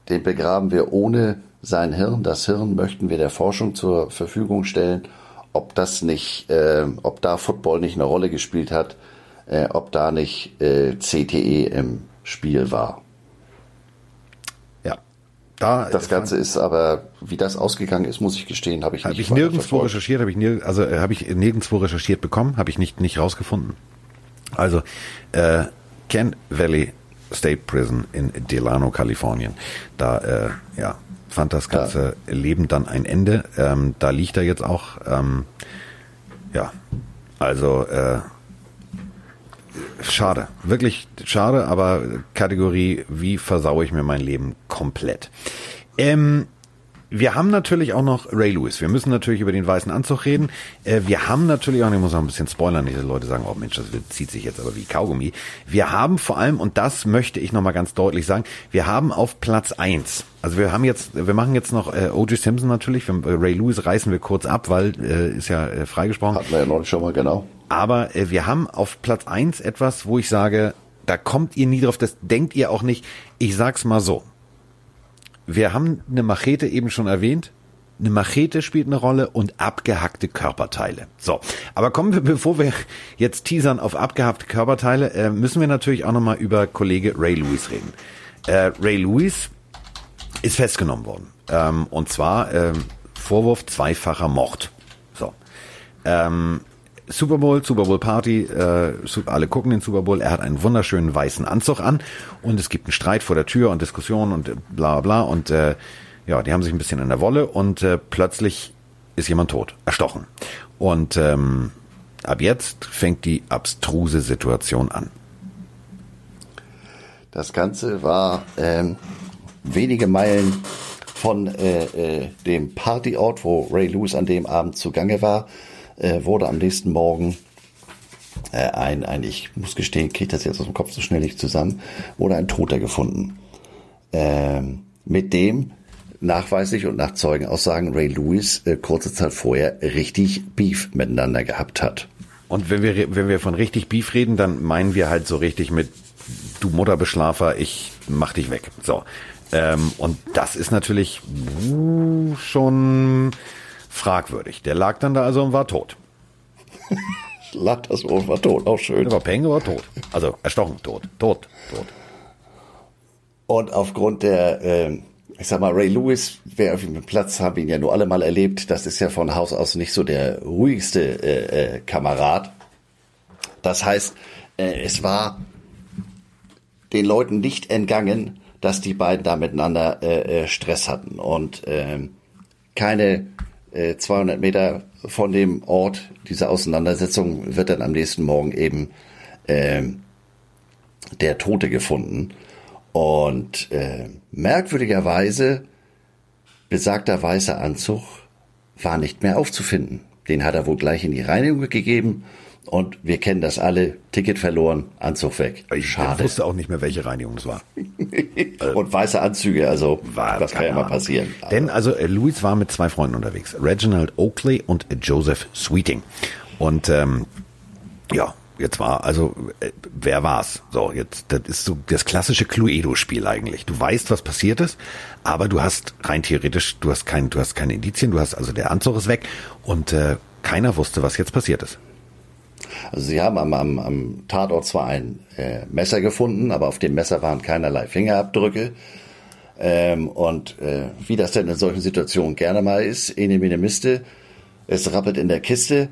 den begraben wir ohne sein Hirn. Das Hirn möchten wir der Forschung zur Verfügung stellen ob das nicht, äh, ob da Football nicht eine Rolle gespielt hat, äh, ob da nicht äh, CTE im Spiel war. Da, das Ganze ist aber, wie das ausgegangen ist, muss ich gestehen, habe ich hab nicht. Habe ich nirgendwo recherchiert, habe ich nirg also habe ich nirgendwo recherchiert bekommen, habe ich nicht nicht rausgefunden. Also äh, Kent Valley State Prison in Delano, Kalifornien. Da äh, ja fand das ganze ja. Leben dann ein Ende. Ähm, da liegt er jetzt auch. Ähm, ja, also äh, schade, wirklich schade, aber Kategorie, wie versaue ich mir mein Leben komplett. Ähm, wir haben natürlich auch noch Ray Lewis. Wir müssen natürlich über den weißen Anzug reden. Äh, wir haben natürlich auch, ich muss noch ein bisschen spoilern, nicht, dass Leute sagen, oh Mensch, das zieht sich jetzt aber wie Kaugummi. Wir haben vor allem, und das möchte ich nochmal ganz deutlich sagen, wir haben auf Platz eins. also wir haben jetzt, wir machen jetzt noch äh, O.J. Simpson natürlich, wir, Ray Lewis reißen wir kurz ab, weil äh, ist ja äh, freigesprochen. Hatten wir ja neulich schon mal, genau. Aber äh, wir haben auf Platz eins etwas, wo ich sage, da kommt ihr nie drauf, das denkt ihr auch nicht. Ich sag's mal so wir haben eine Machete eben schon erwähnt. Eine Machete spielt eine Rolle und abgehackte Körperteile. So, aber kommen wir, <laughs> bevor wir jetzt teasern auf abgehackte Körperteile, äh, müssen wir natürlich auch nochmal über Kollege Ray Lewis reden. Äh, Ray Lewis ist festgenommen worden. Ähm, und zwar äh, Vorwurf zweifacher Mord. So. Ähm, Super Bowl, Super Bowl Party, äh, alle gucken den Super Bowl, er hat einen wunderschönen weißen Anzug an und es gibt einen Streit vor der Tür und Diskussionen und bla bla und äh, ja, die haben sich ein bisschen in der Wolle und äh, plötzlich ist jemand tot, erstochen. Und ähm, ab jetzt fängt die abstruse Situation an. Das Ganze war ähm, wenige Meilen von äh, äh, dem Partyort, wo Ray Lewis an dem Abend zugange war äh, wurde am nächsten Morgen äh, ein, ein, ich muss gestehen, kriege das jetzt aus dem Kopf so schnell nicht zusammen, wurde ein Toter gefunden. Ähm, mit dem nachweislich und nach Zeugenaussagen Ray Lewis äh, kurze Zeit vorher richtig Beef miteinander gehabt hat. Und wenn wir, wenn wir von richtig Beef reden, dann meinen wir halt so richtig mit du Mutterbeschlafer, ich mach dich weg. So. Ähm, und das ist natürlich uh, schon fragwürdig. Der lag dann da also und war tot. <laughs> lag das und war tot, auch schön. Der war Penge, war tot. Also erstochen, tot, tot, tot. Und aufgrund der, äh, ich sag mal, Ray Lewis, wer auf dem Platz, haben ihn ja nur alle mal erlebt. Das ist ja von Haus aus nicht so der ruhigste äh, äh, Kamerad. Das heißt, äh, es war den Leuten nicht entgangen, dass die beiden da miteinander äh, äh Stress hatten und äh, keine 200 äh, Meter von dem Ort dieser Auseinandersetzung wird dann am nächsten Morgen eben äh, der Tote gefunden. Und äh, merkwürdigerweise besagter weißer Anzug war nicht mehr aufzufinden. Den hat er wohl gleich in die Reinigung gegeben und wir kennen das alle. Ticket verloren, Anzug weg. Ich Schade. wusste auch nicht mehr, welche Reinigung es war. <laughs> und weiße Anzüge, also war, das kann ja mal passieren. Denn also äh, Louis war mit zwei Freunden unterwegs. Reginald Oakley und Joseph Sweeting. Und ähm, ja, jetzt war, also, äh, wer war's? So, jetzt, das ist so das klassische Cluedo-Spiel eigentlich. Du weißt, was passiert ist, aber du hast rein theoretisch, du hast kein, du hast keine Indizien, du hast, also der Anzug ist weg und äh, keiner wusste, was jetzt passiert ist. Also sie haben am, am, am Tatort zwar ein äh, Messer gefunden, aber auf dem Messer waren keinerlei Fingerabdrücke. Ähm, und äh, wie das denn in solchen Situationen gerne mal ist, ene mene miste, es rappelt in der Kiste.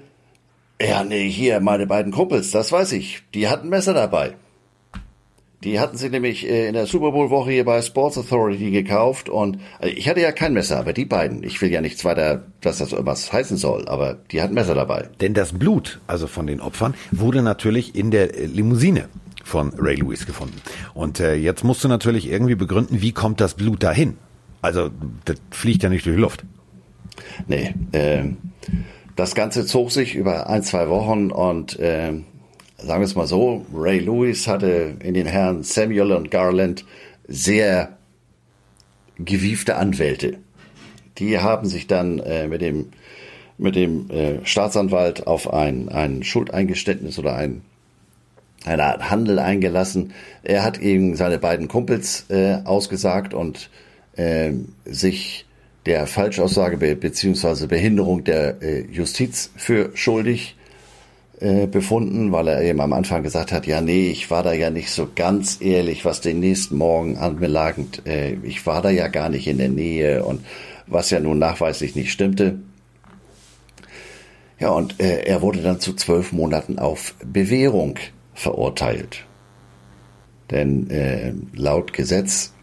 Ja, nee, hier, meine beiden Kumpels, das weiß ich, die hatten Messer dabei. Die hatten sie nämlich äh, in der Super Bowl Woche hier bei Sports Authority gekauft und äh, ich hatte ja kein Messer, aber die beiden, ich will ja nichts weiter, dass das irgendwas heißen soll, aber die hatten Messer dabei. Denn das Blut, also von den Opfern, wurde natürlich in der Limousine von Ray Lewis gefunden. Und äh, jetzt musst du natürlich irgendwie begründen, wie kommt das Blut dahin? Also das fliegt ja nicht durch die Luft. Nee, äh, das Ganze zog sich über ein, zwei Wochen und äh, sagen wir es mal so, Ray Lewis hatte in den Herren Samuel und Garland sehr gewiefte Anwälte. Die haben sich dann äh, mit dem, mit dem äh, Staatsanwalt auf ein, ein Schuldeingeständnis oder ein, eine Art Handel eingelassen. Er hat eben seine beiden Kumpels äh, ausgesagt und äh, sich der Falschaussage be beziehungsweise Behinderung der äh, Justiz für schuldig äh, befunden, weil er eben am Anfang gesagt hat, ja nee, ich war da ja nicht so ganz ehrlich, was den nächsten Morgen anbelagend, äh, ich war da ja gar nicht in der Nähe und was ja nun nachweislich nicht stimmte. Ja, und äh, er wurde dann zu zwölf Monaten auf Bewährung verurteilt. Denn äh, laut Gesetz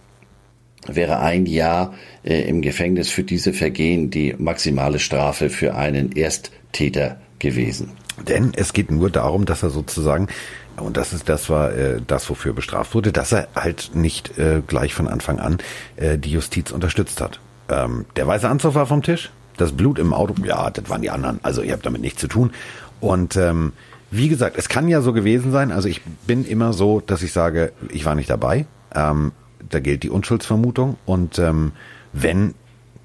wäre ein Jahr äh, im Gefängnis für diese Vergehen die maximale Strafe für einen Ersttäter gewesen. Denn es geht nur darum, dass er sozusagen, und das ist das war äh, das, wofür bestraft wurde, dass er halt nicht äh, gleich von Anfang an äh, die Justiz unterstützt hat. Ähm, der weiße Anzug war vom Tisch, das Blut im Auto, ja, das waren die anderen. Also ihr habt damit nichts zu tun. Und ähm, wie gesagt, es kann ja so gewesen sein. Also ich bin immer so, dass ich sage, ich war nicht dabei. Ähm, da gilt die Unschuldsvermutung. Und ähm, wenn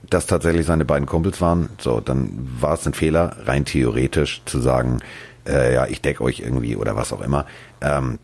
das tatsächlich seine beiden Kumpels waren, so, dann war es ein Fehler, rein theoretisch zu sagen, äh, ja, ich deck euch irgendwie oder was auch immer. Ähm,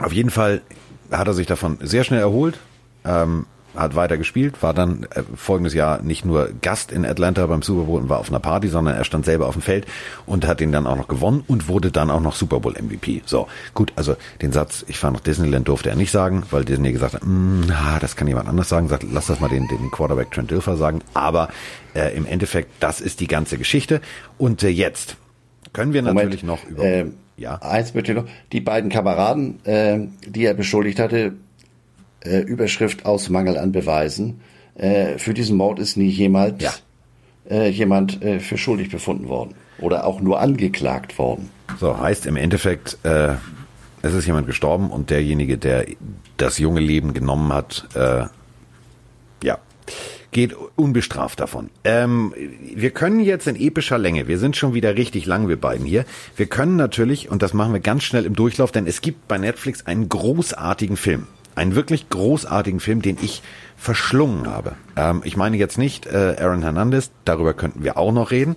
auf jeden Fall hat er sich davon sehr schnell erholt. Ähm, hat weiter gespielt, war dann äh, folgendes Jahr nicht nur Gast in Atlanta beim Super Bowl und war auf einer Party, sondern er stand selber auf dem Feld und hat den dann auch noch gewonnen und wurde dann auch noch Super Bowl MVP. So, gut, also den Satz, ich fahre nach Disneyland, durfte er nicht sagen, weil Disney gesagt hat, ah, das kann jemand anders sagen, sagt, lass das mal den, den Quarterback Trent Dilfer sagen, aber äh, im Endeffekt, das ist die ganze Geschichte und äh, jetzt können wir natürlich Moment, noch über... Äh, ja. Eins bitte noch. Die beiden Kameraden, äh, die er beschuldigt hatte, äh, Überschrift aus Mangel an Beweisen. Äh, für diesen Mord ist nie jemals ja. äh, jemand äh, für schuldig befunden worden oder auch nur angeklagt worden. So heißt im Endeffekt, äh, es ist jemand gestorben und derjenige, der das junge Leben genommen hat, äh, ja, geht unbestraft davon. Ähm, wir können jetzt in epischer Länge, wir sind schon wieder richtig lang, wir beiden hier. Wir können natürlich, und das machen wir ganz schnell im Durchlauf, denn es gibt bei Netflix einen großartigen Film einen wirklich großartigen Film, den ich verschlungen habe. Ähm, ich meine jetzt nicht äh, Aaron Hernandez, darüber könnten wir auch noch reden.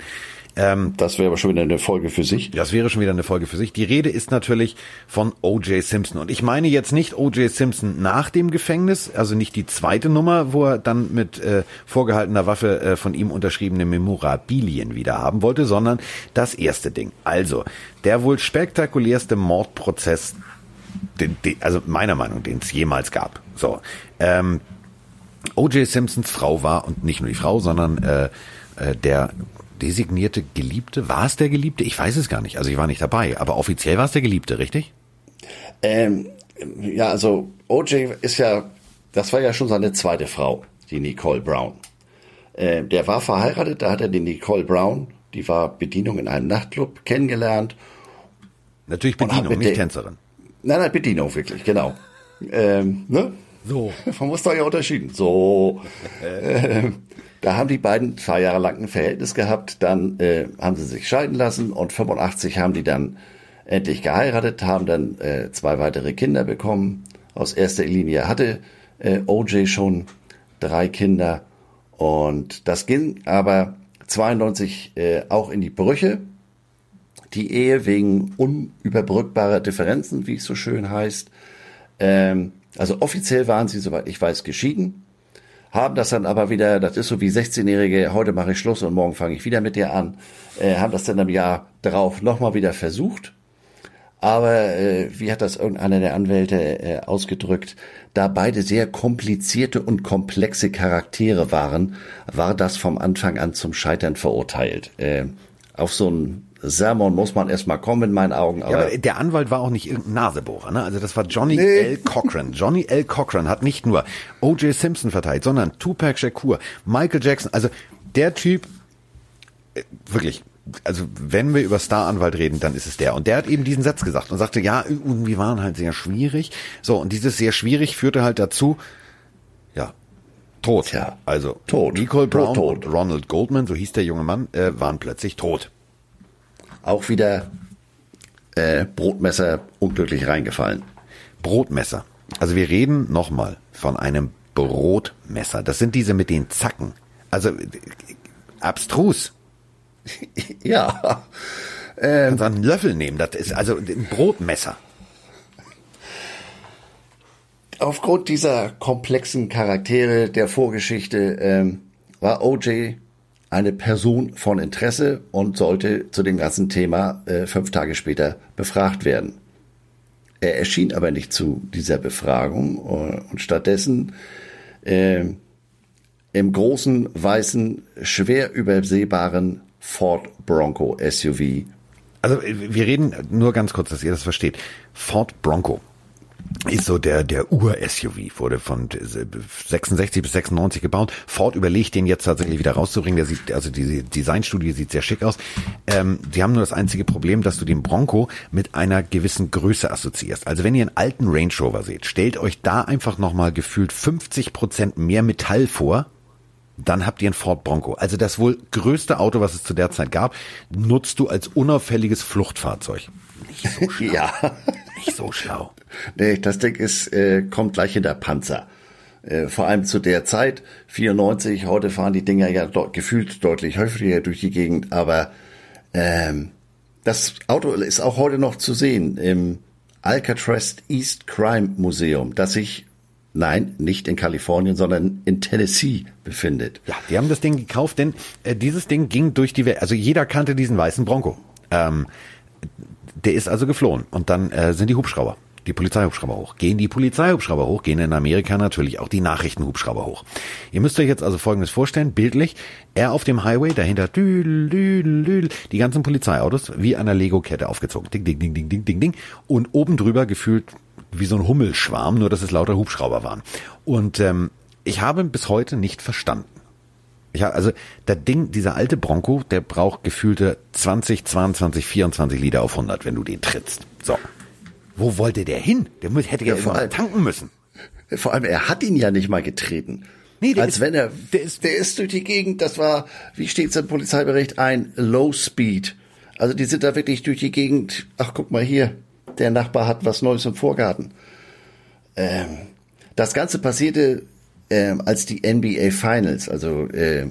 Ähm, das wäre aber schon wieder eine Folge für sich. Das wäre schon wieder eine Folge für sich. Die Rede ist natürlich von O.J. Simpson. Und ich meine jetzt nicht O.J. Simpson nach dem Gefängnis, also nicht die zweite Nummer, wo er dann mit äh, vorgehaltener Waffe äh, von ihm unterschriebene Memorabilien wieder haben wollte, sondern das erste Ding. Also, der wohl spektakulärste Mordprozess den, den, also meiner Meinung, den es jemals gab. So, ähm, O.J. Simpsons Frau war und nicht nur die Frau, sondern äh, äh, der designierte Geliebte. War es der Geliebte? Ich weiß es gar nicht. Also ich war nicht dabei, aber offiziell war es der Geliebte, richtig? Ähm, ja, also O.J. ist ja, das war ja schon seine zweite Frau, die Nicole Brown. Äh, der war verheiratet, da hat er die Nicole Brown, die war Bedienung in einem Nachtclub, kennengelernt. Natürlich Bedienung, nicht Tänzerin. Nein, nein, Bedienung wirklich, genau. Ähm, ne? So. <laughs> Man muss da ja unterschieden. So. ähm, da haben die beiden zwei Jahre lang ein Verhältnis gehabt, dann äh, haben sie sich scheiden lassen und 85 haben die dann endlich geheiratet, haben dann äh, zwei weitere Kinder bekommen. Aus erster Linie hatte äh, OJ schon drei Kinder und das ging aber 92 äh, auch in die Brüche die Ehe wegen unüberbrückbarer Differenzen, wie es so schön heißt. Ähm, also offiziell waren sie, soweit ich weiß, geschieden, haben das dann aber wieder, das ist so wie 16-Jährige, heute mache ich Schluss und morgen fange ich wieder mit dir an, äh, haben das dann im Jahr darauf nochmal wieder versucht. Aber äh, wie hat das irgendeiner der Anwälte äh, ausgedrückt, da beide sehr komplizierte und komplexe Charaktere waren, war das vom Anfang an zum Scheitern verurteilt. Äh, auf so ein Sermon muss man erstmal kommen in meinen Augen. Aber, ja, aber der Anwalt war auch nicht irgendein Nasebohrer, ne? Also das war Johnny nee. L. Cochran. Johnny L. Cochran hat nicht nur O.J. Simpson verteilt, sondern Tupac Shakur, Michael Jackson. Also der Typ, äh, wirklich, also wenn wir über Star-Anwalt reden, dann ist es der. Und der hat eben diesen Satz gesagt und sagte, ja, irgendwie waren halt sehr schwierig. So, und dieses sehr schwierig führte halt dazu, ja, tot. Ja, also tot. Nicole Brown tot, tot. und Ronald Goldman, so hieß der junge Mann, äh, waren plötzlich tot auch wieder äh, Brotmesser unglücklich reingefallen. Brotmesser. Also wir reden nochmal von einem Brotmesser. Das sind diese mit den Zacken. Also abstrus. <laughs> ja. Ähm, Kannst einen Löffel nehmen. Das ist also ein Brotmesser. Aufgrund dieser komplexen Charaktere der Vorgeschichte ähm, war OJ eine Person von Interesse und sollte zu dem ganzen Thema äh, fünf Tage später befragt werden. Er erschien aber nicht zu dieser Befragung äh, und stattdessen äh, im großen, weißen, schwer übersehbaren Ford Bronco SUV. Also wir reden nur ganz kurz, dass ihr das versteht. Ford Bronco ist so der, der Ur-SUV, wurde von 66 bis 96 gebaut. Ford überlegt, den jetzt tatsächlich wieder rauszubringen. Der sieht, also die Designstudie sieht sehr schick aus. Ähm, die haben nur das einzige Problem, dass du den Bronco mit einer gewissen Größe assoziierst. Also wenn ihr einen alten Range Rover seht, stellt euch da einfach nochmal gefühlt 50 Prozent mehr Metall vor, dann habt ihr einen Ford Bronco. Also das wohl größte Auto, was es zu der Zeit gab, nutzt du als unauffälliges Fluchtfahrzeug. Nicht so <laughs> schlau. ja. Nicht so schlau. Nee, das Ding ist, äh, kommt gleich hinter Panzer. Äh, vor allem zu der Zeit, 94, heute fahren die Dinger ja dort gefühlt deutlich häufiger durch die Gegend, aber ähm, das Auto ist auch heute noch zu sehen im Alcatraz East Crime Museum, das sich Nein, nicht in Kalifornien, sondern in Tennessee befindet. Ja, die haben das Ding gekauft, denn äh, dieses Ding ging durch die Welt. Also jeder kannte diesen weißen Bronco. Ähm, der ist also geflohen und dann äh, sind die Hubschrauber, die Polizeihubschrauber hoch. Gehen die Polizeihubschrauber hoch, gehen in Amerika natürlich auch die Nachrichtenhubschrauber hoch. Ihr müsst euch jetzt also Folgendes vorstellen, bildlich, er auf dem Highway, dahinter dül, dül, dül, die ganzen Polizeiautos wie an der Lego-Kette aufgezogen. Ding, ding, ding, ding, ding, ding, ding. Und oben drüber gefühlt wie so ein Hummelschwarm, nur dass es lauter Hubschrauber waren. Und ähm, ich habe bis heute nicht verstanden. Ich habe, also das Ding, dieser alte Bronco, der braucht gefühlte 20, 22, 24 Liter auf 100, wenn du den trittst. So. Wo wollte der hin? Der hätte ja, ja vor allem tanken müssen. Vor allem, er hat ihn ja nicht mal getreten. Nee, der Als ist, wenn er, der ist, der ist durch die Gegend, das war, wie steht's im Polizeibericht, ein Low Speed. Also die sind da wirklich durch die Gegend, ach guck mal hier, der Nachbar hat was Neues im Vorgarten. Ähm, das Ganze passierte ähm, als die NBA Finals, also äh,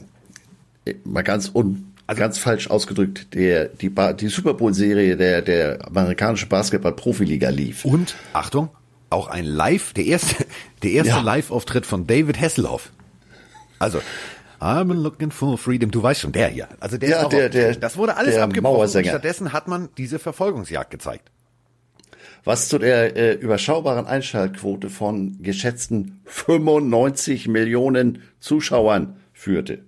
mal ganz un, also, ganz falsch ausgedrückt, der die, ba die Super Bowl Serie der der amerikanischen Basketball Profiliga lief. Und Achtung, auch ein Live, der erste <laughs> der erste ja. Live Auftritt von David Hasselhoff. Also I'm looking for freedom. Du weißt schon, der hier. Also der, ja, der, der, das wurde alles abgebrochen. Und stattdessen hat man diese Verfolgungsjagd gezeigt was zu der äh, überschaubaren Einschaltquote von geschätzten 95 Millionen Zuschauern führte.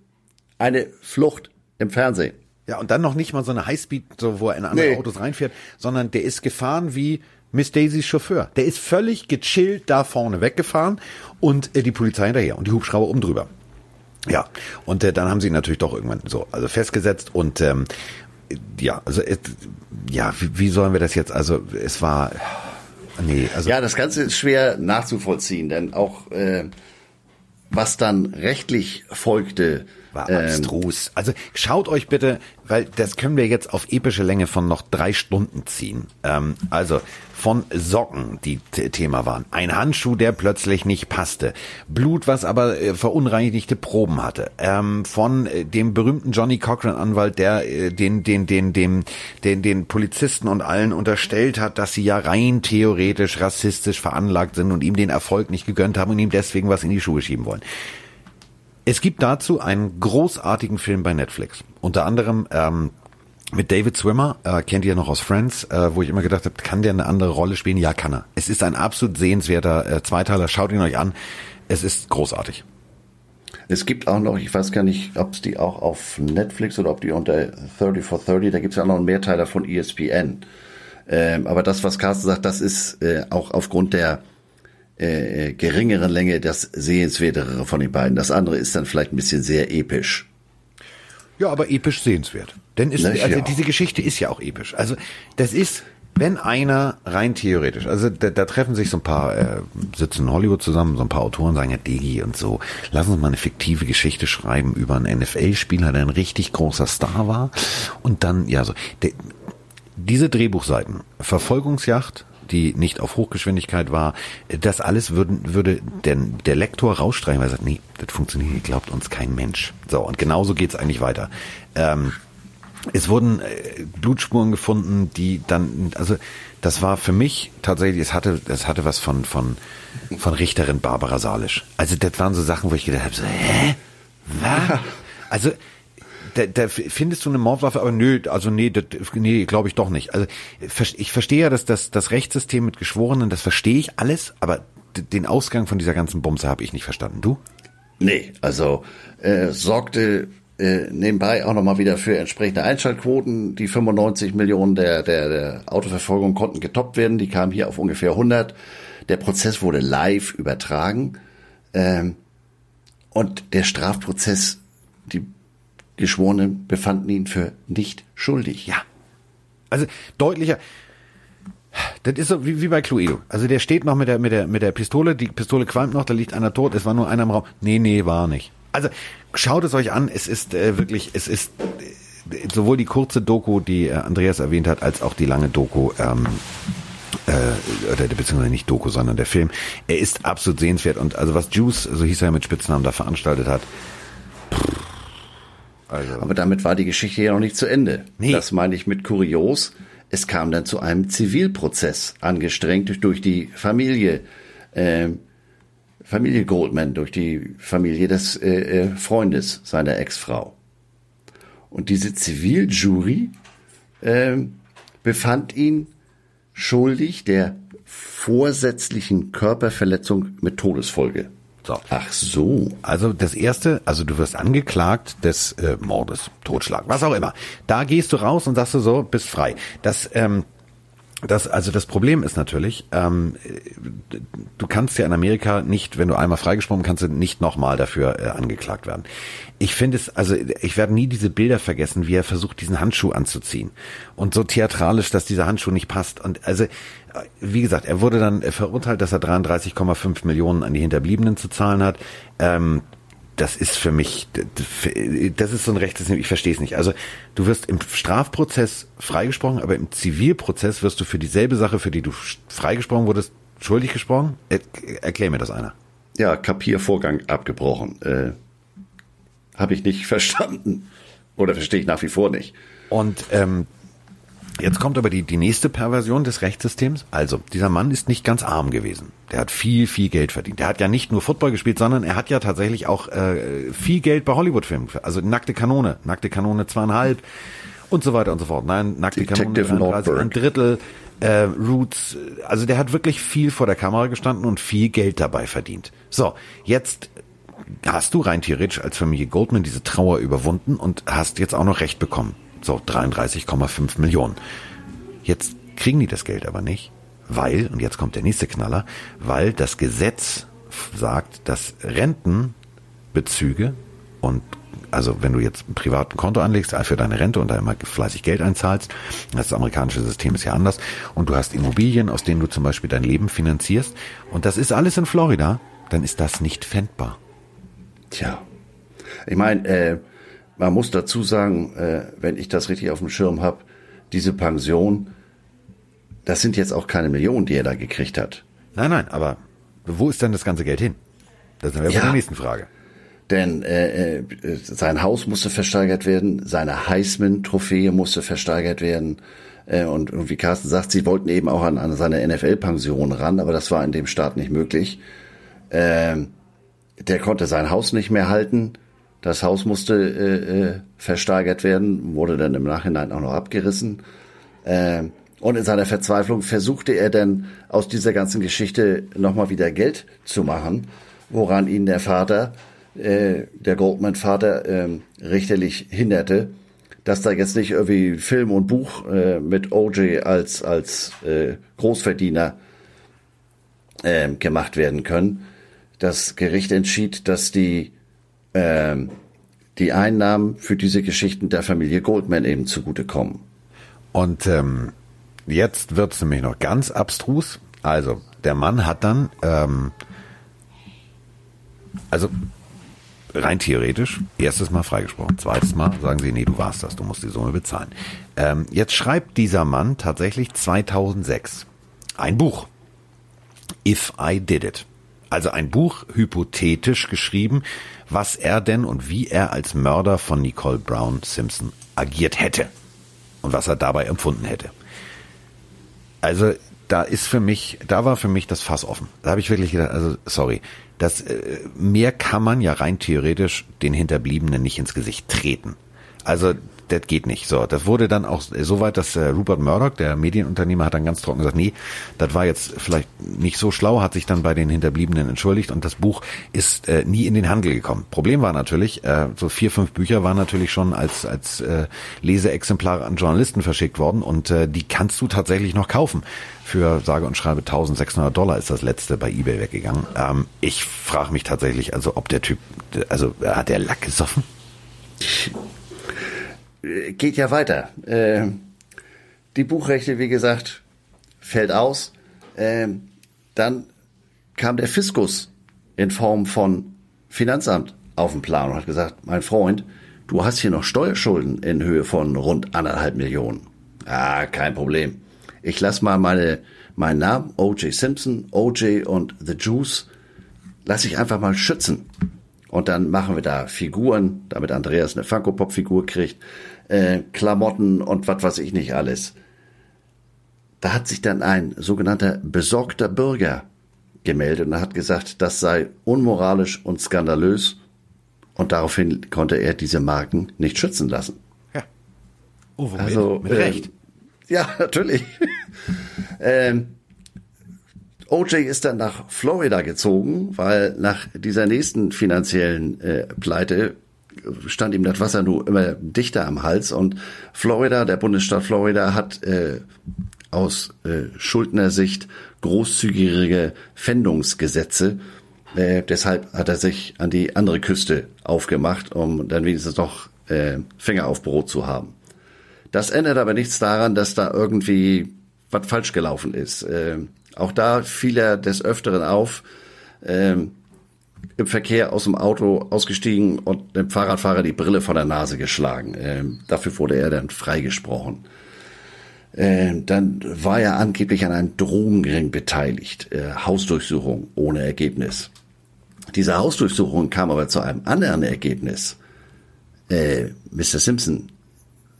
Eine Flucht im Fernsehen. Ja, und dann noch nicht mal so eine Highspeed, so wo er in andere nee. Autos reinfährt, sondern der ist gefahren wie Miss Daisys Chauffeur. Der ist völlig gechillt da vorne weggefahren und äh, die Polizei hinterher und die Hubschrauber oben drüber. Ja, und äh, dann haben sie ihn natürlich doch irgendwann so also festgesetzt und ähm, ja, also ja, wie, wie sollen wir das jetzt? Also es war nee, also ja, das Ganze ist schwer nachzuvollziehen, denn auch äh, was dann rechtlich folgte, war abstrus. Ähm, also schaut euch bitte, weil das können wir jetzt auf epische Länge von noch drei Stunden ziehen. Ähm, also von Socken, die Thema waren. Ein Handschuh, der plötzlich nicht passte. Blut, was aber äh, verunreinigte Proben hatte. Ähm, von äh, dem berühmten Johnny Cochran Anwalt, der äh, den, den, den, den, den, den Polizisten und allen unterstellt hat, dass sie ja rein theoretisch rassistisch veranlagt sind und ihm den Erfolg nicht gegönnt haben und ihm deswegen was in die Schuhe schieben wollen. Es gibt dazu einen großartigen Film bei Netflix. Unter anderem ähm, mit David Swimmer, äh, kennt ihr noch aus Friends, äh, wo ich immer gedacht habe, kann der eine andere Rolle spielen? Ja, kann er. Es ist ein absolut sehenswerter äh, Zweiteiler. Schaut ihn euch an. Es ist großartig. Es gibt auch noch, ich weiß gar nicht, ob es die auch auf Netflix oder ob die unter 30 for 30, da gibt es ja auch noch einen Mehrteiler von ESPN. Ähm, aber das, was Carsten sagt, das ist äh, auch aufgrund der äh, geringeren Länge das sehenswertere von den beiden. Das andere ist dann vielleicht ein bisschen sehr episch. Ja, aber episch sehenswert. Denn ist, also ja. diese Geschichte ist ja auch episch. Also das ist, wenn einer rein theoretisch, also da, da treffen sich so ein paar, äh, sitzen in Hollywood zusammen, so ein paar Autoren sagen ja Digi und so, lass uns mal eine fiktive Geschichte schreiben über einen NFL-Spieler, der ein richtig großer Star war. Und dann, ja so, de, diese Drehbuchseiten, Verfolgungsjacht, die nicht auf Hochgeschwindigkeit war, das alles würden, würde der, der Lektor rausstreichen, weil er sagt, nee, das funktioniert nicht, glaubt uns kein Mensch. So, und genauso geht's eigentlich weiter. Ähm, es wurden äh, Blutspuren gefunden, die dann, also das war für mich tatsächlich, es hatte, es hatte was von von von Richterin Barbara Salisch. Also das waren so Sachen, wo ich gedacht habe, so, hä? Was? <laughs> Also da, da findest du eine Mordwaffe, aber nö, also nee, das, nee, glaube ich doch nicht. Also ich verstehe ja, dass das, das Rechtssystem mit Geschworenen, das verstehe ich alles, aber den Ausgang von dieser ganzen Bumse habe ich nicht verstanden. Du? Nee, also äh, sorgte äh, nebenbei auch nochmal wieder für entsprechende Einschaltquoten. Die 95 Millionen der, der, der Autoverfolgung konnten getoppt werden. Die kamen hier auf ungefähr 100. Der Prozess wurde live übertragen. Ähm, und der Strafprozess, die Geschworenen befanden ihn für nicht schuldig. Ja. Also deutlicher. Das ist so wie, wie bei Cluedo. Also der steht noch mit der, mit der, mit der Pistole, die Pistole qualmt noch, da liegt einer tot, es war nur einer im Raum. Nee, nee, war nicht. Also schaut es euch an, es ist äh, wirklich, es ist äh, sowohl die kurze Doku, die äh, Andreas erwähnt hat, als auch die lange Doku, ähm, äh, oder beziehungsweise nicht Doku, sondern der Film. Er ist absolut sehenswert und also was Juice, so hieß er mit Spitznamen, da veranstaltet hat, also. Aber damit war die Geschichte ja noch nicht zu Ende. Nee. Das meine ich mit kurios. Es kam dann zu einem Zivilprozess, angestrengt durch die Familie, äh, Familie Goldman, durch die Familie des äh, äh, Freundes seiner Ex-Frau. Und diese Ziviljury äh, befand ihn schuldig der vorsätzlichen Körperverletzung mit Todesfolge. So. Ach so. Also das erste, also du wirst angeklagt des äh, Mordes, Totschlag, was auch immer. Da gehst du raus und sagst du so, bist frei. Das ähm, das, also das Problem ist natürlich, ähm, du kannst ja in Amerika nicht, wenn du einmal freigesprochen kannst nicht nochmal dafür äh, angeklagt werden. Ich finde es, also ich werde nie diese Bilder vergessen, wie er versucht, diesen Handschuh anzuziehen. Und so theatralisch, dass dieser Handschuh nicht passt. Und also, wie gesagt, er wurde dann verurteilt, dass er 33,5 Millionen an die Hinterbliebenen zu zahlen hat. Ähm, das ist für mich, das ist so ein rechtes, ich verstehe es nicht. Also du wirst im Strafprozess freigesprochen, aber im Zivilprozess wirst du für dieselbe Sache, für die du freigesprochen wurdest, schuldig gesprochen? Er, erklär mir das einer. Ja, Kapiervorgang abgebrochen. Äh, Habe ich nicht <laughs> verstanden. Oder verstehe ich nach wie vor nicht. Und ähm, Jetzt kommt aber die, die nächste Perversion des Rechtssystems. Also, dieser Mann ist nicht ganz arm gewesen. Der hat viel, viel Geld verdient. Der hat ja nicht nur Football gespielt, sondern er hat ja tatsächlich auch äh, viel Geld bei Hollywood-Filmen. Also Nackte Kanone, Nackte Kanone zweieinhalb und so weiter und so fort. Nein, Nackte Detective Kanone 33, ein Drittel, äh, Roots. Also der hat wirklich viel vor der Kamera gestanden und viel Geld dabei verdient. So, jetzt hast du rein theoretisch als Familie Goldman diese Trauer überwunden und hast jetzt auch noch Recht bekommen. So 33,5 Millionen. Jetzt kriegen die das Geld aber nicht, weil, und jetzt kommt der nächste Knaller, weil das Gesetz sagt, dass Rentenbezüge und also wenn du jetzt ein privaten Konto anlegst für deine Rente und da immer fleißig Geld einzahlst, das amerikanische System ist ja anders, und du hast Immobilien, aus denen du zum Beispiel dein Leben finanzierst, und das ist alles in Florida, dann ist das nicht fändbar. Tja, ich meine, äh, man muss dazu sagen, äh, wenn ich das richtig auf dem Schirm habe, diese Pension, das sind jetzt auch keine Millionen, die er da gekriegt hat. Nein, nein, aber wo ist denn das ganze Geld hin? Das sind wir ja. bei der nächsten Frage. Denn äh, äh, sein Haus musste versteigert werden, seine Heisman-Trophäe musste versteigert werden. Äh, und, und wie Carsten sagt, sie wollten eben auch an, an seine NFL-Pension ran, aber das war in dem Staat nicht möglich. Äh, der konnte sein Haus nicht mehr halten. Das Haus musste äh, äh, versteigert werden, wurde dann im Nachhinein auch noch abgerissen. Äh, und in seiner Verzweiflung versuchte er dann aus dieser ganzen Geschichte nochmal wieder Geld zu machen, woran ihn der Vater, äh, der Goldman-Vater, äh, richterlich hinderte, dass da jetzt nicht irgendwie Film und Buch äh, mit OJ als, als äh, Großverdiener äh, gemacht werden können. Das Gericht entschied, dass die ähm, die Einnahmen für diese Geschichten der Familie Goldman eben zugutekommen. Und ähm, jetzt wird es nämlich noch ganz abstrus. Also, der Mann hat dann, ähm, also rein theoretisch, erstes Mal freigesprochen, zweites Mal sagen sie, nee, du warst das, du musst die Summe bezahlen. Ähm, jetzt schreibt dieser Mann tatsächlich 2006 ein Buch. If I Did It. Also ein Buch hypothetisch geschrieben, was er denn und wie er als Mörder von Nicole Brown Simpson agiert hätte und was er dabei empfunden hätte. Also da ist für mich, da war für mich das Fass offen. Da habe ich wirklich gedacht, also sorry, Das äh, mehr kann man ja rein theoretisch den Hinterbliebenen nicht ins Gesicht treten. Also das geht nicht. So, das wurde dann auch so weit, dass äh, Rupert Murdoch, der Medienunternehmer, hat dann ganz trocken gesagt, nee, das war jetzt vielleicht nicht so schlau, hat sich dann bei den Hinterbliebenen entschuldigt und das Buch ist äh, nie in den Handel gekommen. Problem war natürlich, äh, so vier, fünf Bücher waren natürlich schon als als äh, Leseexemplare an Journalisten verschickt worden und äh, die kannst du tatsächlich noch kaufen. Für sage und schreibe 1600 Dollar ist das letzte bei eBay weggegangen. Ähm, ich frage mich tatsächlich, also ob der Typ, also hat der Lack gesoffen? Geht ja weiter. Äh, die Buchrechte, wie gesagt, fällt aus. Äh, dann kam der Fiskus in Form von Finanzamt auf den Plan und hat gesagt, mein Freund, du hast hier noch Steuerschulden in Höhe von rund anderthalb Millionen. Ah, kein Problem. Ich lass mal meine, meinen Namen, O.J. Simpson, O.J. und The Juice, lass ich einfach mal schützen. Und dann machen wir da Figuren, damit Andreas eine Funko-Pop-Figur kriegt, äh, Klamotten und was weiß ich nicht alles. Da hat sich dann ein sogenannter besorgter Bürger gemeldet und hat gesagt, das sei unmoralisch und skandalös. Und daraufhin konnte er diese Marken nicht schützen lassen. Ja. Oh, womit? Also, mit Recht. Ähm, ja, <laughs> natürlich. ähm, OJ ist dann nach Florida gezogen, weil nach dieser nächsten finanziellen äh, Pleite stand ihm das Wasser nur immer dichter am Hals und Florida, der Bundesstaat Florida hat äh, aus äh, Schuldnersicht großzügige Fändungsgesetze. Äh, deshalb hat er sich an die andere Küste aufgemacht, um dann wenigstens noch äh, Finger auf Brot zu haben. Das ändert aber nichts daran, dass da irgendwie was falsch gelaufen ist. Äh, auch da fiel er des Öfteren auf, ähm, im Verkehr aus dem Auto ausgestiegen und dem Fahrradfahrer die Brille von der Nase geschlagen. Ähm, dafür wurde er dann freigesprochen. Ähm, dann war er angeblich an einem Drogenring beteiligt. Äh, Hausdurchsuchung ohne Ergebnis. Diese Hausdurchsuchung kam aber zu einem anderen Ergebnis. Äh, Mr. Simpson,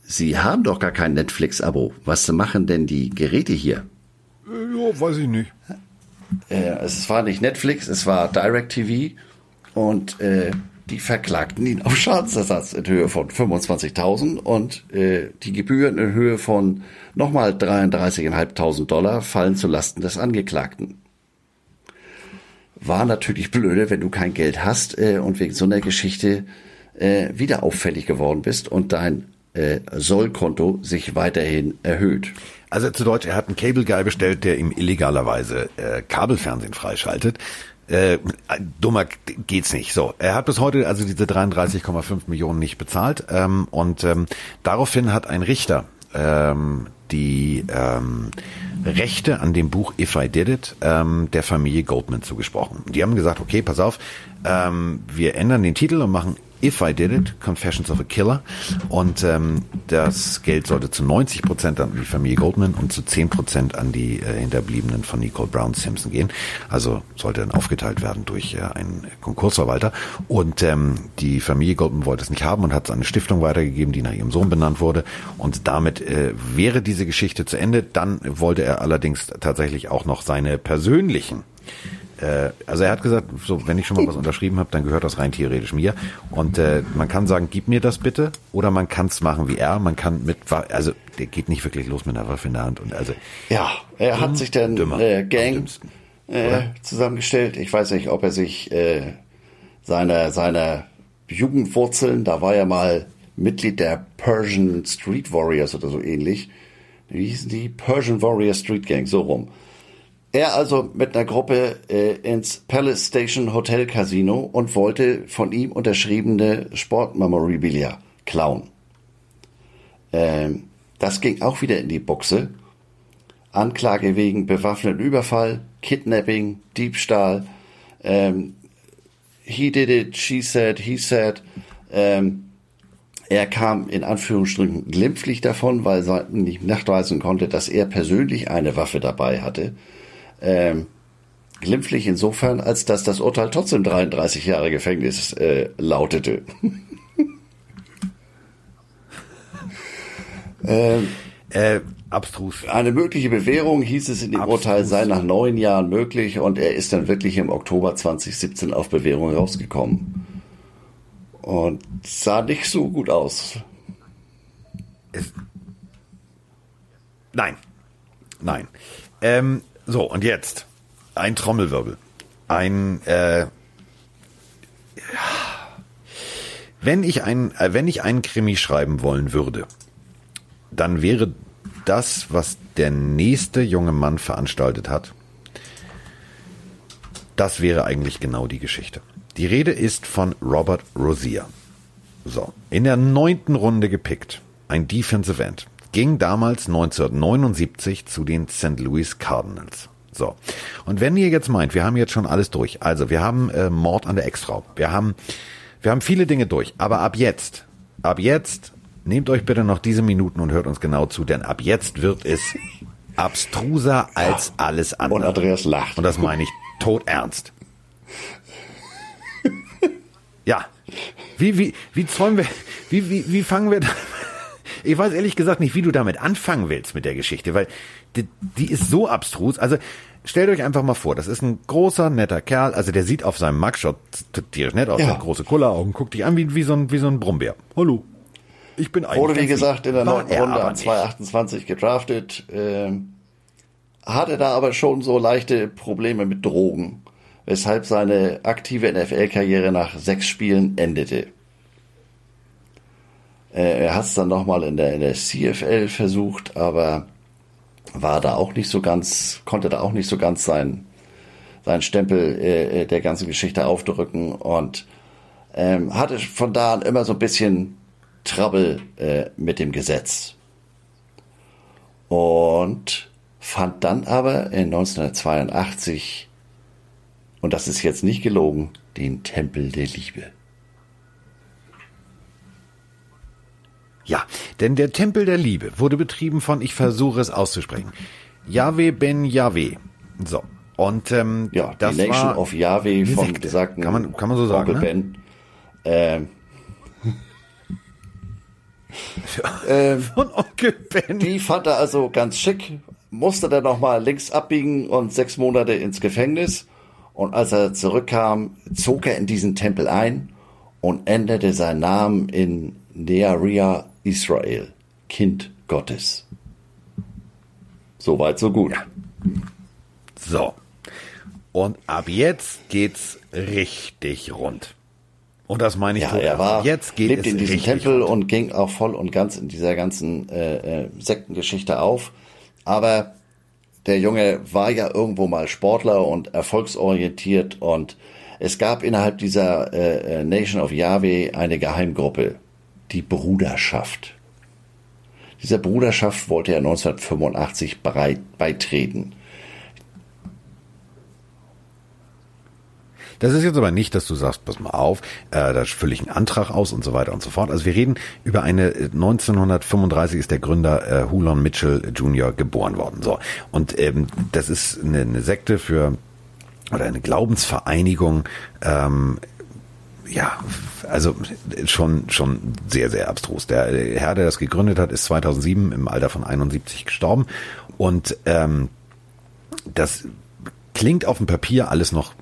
Sie haben doch gar kein Netflix-Abo. Was machen denn die Geräte hier? Ja, weiß ich nicht. Äh, es war nicht Netflix, es war DirecTV und äh, die verklagten ihn auf Schadensersatz in Höhe von 25.000 und äh, die Gebühren in Höhe von nochmal 33.500 Dollar fallen zu Lasten des Angeklagten. War natürlich blöde, wenn du kein Geld hast äh, und wegen so einer Geschichte äh, wieder auffällig geworden bist und dein äh, Sollkonto sich weiterhin erhöht. Also zu Deutsch, er hat einen Cable Guy bestellt, der ihm illegalerweise äh, Kabelfernsehen freischaltet. Äh, dummer geht's nicht. So, er hat bis heute also diese 33,5 Millionen nicht bezahlt ähm, und ähm, daraufhin hat ein Richter ähm, die ähm, Rechte an dem Buch If I Did It ähm, der Familie Goldman zugesprochen. Die haben gesagt, okay, pass auf, ähm, wir ändern den Titel und machen If I Did It, Confessions of a Killer. Und ähm, das Geld sollte zu 90 Prozent an die Familie Goldman und zu 10 Prozent an die äh, Hinterbliebenen von Nicole Brown Simpson gehen. Also sollte dann aufgeteilt werden durch äh, einen Konkursverwalter. Und ähm, die Familie Goldman wollte es nicht haben und hat es an eine Stiftung weitergegeben, die nach ihrem Sohn benannt wurde. Und damit äh, wäre diese Geschichte zu Ende. Dann wollte er allerdings tatsächlich auch noch seine persönlichen äh, also er hat gesagt, so wenn ich schon mal was unterschrieben habe, dann gehört das rein theoretisch mir. Und äh, man kann sagen, gib mir das bitte, oder man kann es machen wie er. Man kann mit, also der geht nicht wirklich los mit einer Waffe in der Hand und also. Ja, er hat sich dann dümmer, äh, Gang äh, zusammengestellt. Ich weiß nicht, ob er sich äh, seiner seiner Jugendwurzeln, da war er mal Mitglied der Persian Street Warriors oder so ähnlich. Wie hießen die? Persian Warrior Street Gang, so rum. Er also mit einer Gruppe äh, ins Palace Station Hotel Casino und wollte von ihm unterschriebene Sportmemorabilia klauen. Ähm, das ging auch wieder in die Buchse. Anklage wegen bewaffneten Überfall, Kidnapping, Diebstahl. Ähm, he did it, she said, he said. Ähm, er kam in Anführungsstrichen glimpflich davon, weil er nicht nachweisen konnte, dass er persönlich eine Waffe dabei hatte ähm, glimpflich insofern, als dass das Urteil trotzdem 33 Jahre Gefängnis äh, lautete. <laughs> ähm, äh, abstrus. Eine mögliche Bewährung hieß es in dem Abstrus. Urteil sei nach neun Jahren möglich und er ist dann wirklich im Oktober 2017 auf Bewährung rausgekommen. Und sah nicht so gut aus. Nein. Nein. Ähm, so, und jetzt ein Trommelwirbel. Ein, äh, wenn ich ein, äh, wenn ich einen Krimi schreiben wollen würde, dann wäre das, was der nächste junge Mann veranstaltet hat, das wäre eigentlich genau die Geschichte. Die Rede ist von Robert Rosier. So, in der neunten Runde gepickt. Ein Defensive End. Ging damals 1979 zu den St. Louis Cardinals. So. Und wenn ihr jetzt meint, wir haben jetzt schon alles durch. Also, wir haben äh, Mord an der Ex-Frau. Wir haben, wir haben viele Dinge durch. Aber ab jetzt, ab jetzt, nehmt euch bitte noch diese Minuten und hört uns genau zu, denn ab jetzt wird es <laughs> abstruser als alles andere. Und Andreas lacht. Und das meine ich tot ernst. Ja. Wie, wie, wie zäumen wir, wie, wie, wie fangen wir da, ich weiß ehrlich gesagt nicht, wie du damit anfangen willst mit der Geschichte, weil die, die ist so abstrus. Also, stellt euch einfach mal vor, das ist ein großer, netter Kerl, also der sieht auf seinem Mugshot tierisch nett aus, Ja. hat große Kulleraugen, guckt dich an wie, wie so ein, wie so ein Brummbär. Hallo. Ich bin eigentlich Wurde, wie gesagt, in der neunten Runde an nicht. 228 gedraftet. Ähm, hatte da aber schon so leichte Probleme mit Drogen, weshalb seine aktive NFL-Karriere nach sechs Spielen endete. Äh, er hat es dann nochmal in der, in der CFL versucht, aber war da auch nicht so ganz, konnte da auch nicht so ganz sein, seinen Stempel äh, äh, der ganzen Geschichte aufdrücken und ähm, hatte von da an immer so ein bisschen Trouble äh, mit dem Gesetz. Und fand dann aber in 1982, und das ist jetzt nicht gelogen, den Tempel der Liebe. Ja, denn der Tempel der Liebe wurde betrieben von, ich versuche es auszusprechen, Yahweh ben Yahweh. So. Und ähm, Ja, das die Nation war of Yahweh von Sekte. besagten Kann man, kann man so sagen, Onkel ne? Ben. Ähm, <laughs> ähm, Von Onkel Ben. Die fand er also ganz schick, musste dann nochmal links abbiegen und sechs Monate ins Gefängnis. Und als er zurückkam, zog er in diesen Tempel ein und änderte seinen Namen in Nearia Israel, Kind Gottes. Soweit, so gut. So. Und ab jetzt geht's richtig rund. Und das meine ich Ja, so er war, jetzt geht lebt es in diesem Tempel rund. und ging auch voll und ganz in dieser ganzen äh, äh, Sektengeschichte auf. Aber der Junge war ja irgendwo mal Sportler und erfolgsorientiert und es gab innerhalb dieser äh, äh, Nation of Yahweh eine Geheimgruppe, die Bruderschaft. Dieser Bruderschaft wollte er 1985 bereit, beitreten. Das ist jetzt aber nicht, dass du sagst, pass mal auf, äh, da fülle ich einen Antrag aus und so weiter und so fort. Also wir reden über eine, äh, 1935 ist der Gründer äh, Hulon Mitchell Jr. geboren worden. So. Und ähm, das ist eine, eine Sekte für, oder eine Glaubensvereinigung, ähm, ja, also schon schon sehr sehr abstrus. Der Herr, der das gegründet hat, ist 2007 im Alter von 71 gestorben und ähm, das klingt auf dem Papier alles noch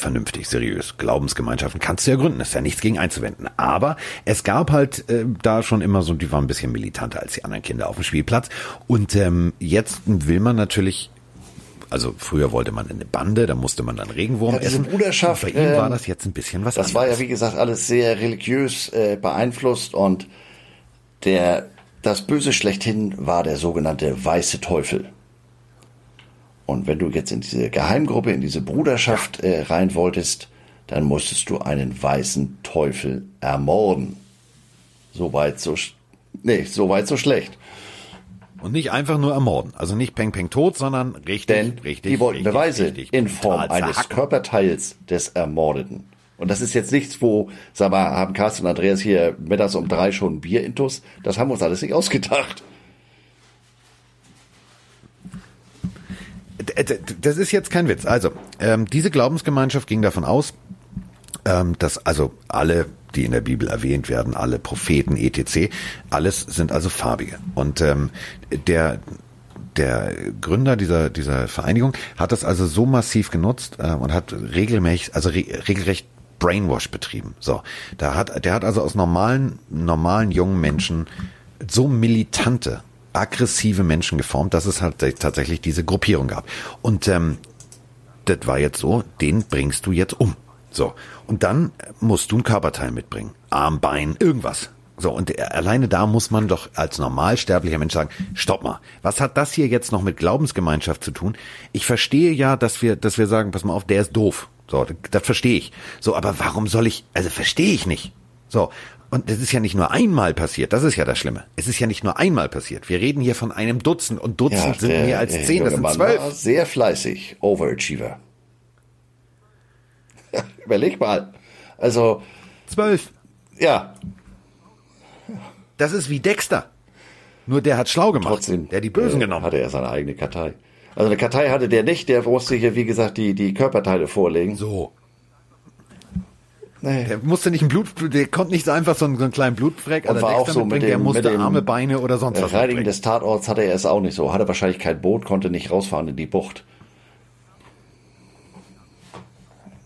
vernünftig, seriös. Glaubensgemeinschaften kannst du ja gründen, ist ja nichts gegen einzuwenden. Aber es gab halt äh, da schon immer so, die waren ein bisschen militanter als die anderen Kinder auf dem Spielplatz. Und ähm, jetzt will man natürlich, also früher wollte man in eine Bande, da musste man dann Regenwurm Ja, essen. Bruderschaft, Und bei ihm war ähm, das jetzt ein bisschen was Das anderes. war ja, wie gesagt, alles sehr religiös äh, beeinflusst und der, das Böse schlechthin war der sogenannte weiße Teufel. Und wenn du jetzt in diese Geheimgruppe, in diese Bruderschaft äh, rein wolltest, dann musstest du einen weißen Teufel ermorden. Soweit so, nee, soweit so schlecht. Und nicht einfach nur ermorden. Also nicht Peng Peng tot, sondern richtig, Denn richtig, die wollten richtig, Beweise richtig in Form eines zerhacken. Körperteils des Ermordeten. Und das ist jetzt nichts, wo, sag mal, haben Carsten und Andreas hier mittags um drei schon Bier intus. Das haben wir uns alles nicht ausgedacht. Das ist jetzt kein Witz. Also, ähm, diese Glaubensgemeinschaft ging davon aus, ähm, dass also alle, die in der Bibel erwähnt werden, alle Propheten, etc., alles sind also farbige. Und ähm, der der Gründer dieser, dieser Vereinigung hat das also so massiv genutzt äh, und hat regelmäßig, also re regelrecht Brainwash betrieben. So, da hat, der hat also aus normalen, normalen jungen Menschen so militante, aggressive Menschen geformt, dass es halt tatsächlich diese Gruppierung gab. Und ähm, das war jetzt so, den bringst du jetzt um. So, und dann musst du ein Körperteil mitbringen. Arm, Bein, irgendwas. So, und alleine da muss man doch als normalsterblicher Mensch sagen, stopp mal, was hat das hier jetzt noch mit Glaubensgemeinschaft zu tun? Ich verstehe ja, dass wir, dass wir sagen, pass mal auf, der ist doof. So, das verstehe ich. So, aber warum soll ich, also verstehe ich nicht. So, und es ist ja nicht nur einmal passiert, das ist ja das Schlimme. Es ist ja nicht nur einmal passiert. Wir reden hier von einem Dutzend und Dutzend ja, sind der, mehr als zehn, das sind zwölf. Sehr fleißig, Overachiever. <laughs> Überleg mal. Also. Zwölf. Ja, das ist wie Dexter. Nur der hat schlau gemacht. Trotzdem, der die Bösen äh, genommen. Hatte er seine eigene Kartei. Also eine Kartei hatte der nicht, der musste hier, wie gesagt, die, die Körperteile vorlegen. So. Nee. Der musste nicht ein Blut, der konnte nicht so einfach so einen, so einen kleinen Blutfleck und war auch so mit dem, der musste dem Arme, Beine oder sonst was. Reinigen des Tatorts hatte er es auch nicht so. Hatte wahrscheinlich kein Boot, konnte nicht rausfahren in die Bucht.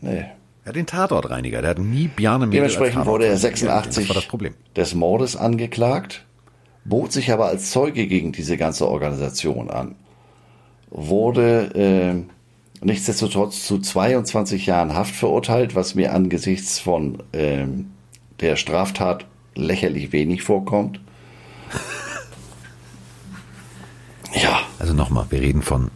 Nee. Er hat den Tatortreiniger, der hat nie Bjarne Mädel Dementsprechend wurde er 86 das das des Mordes angeklagt, bot sich aber als Zeuge gegen diese ganze Organisation an, wurde äh, nichtsdestotrotz zu 22 Jahren Haft verurteilt, was mir angesichts von äh, der Straftat lächerlich wenig vorkommt. <laughs> ja. Also nochmal, wir reden von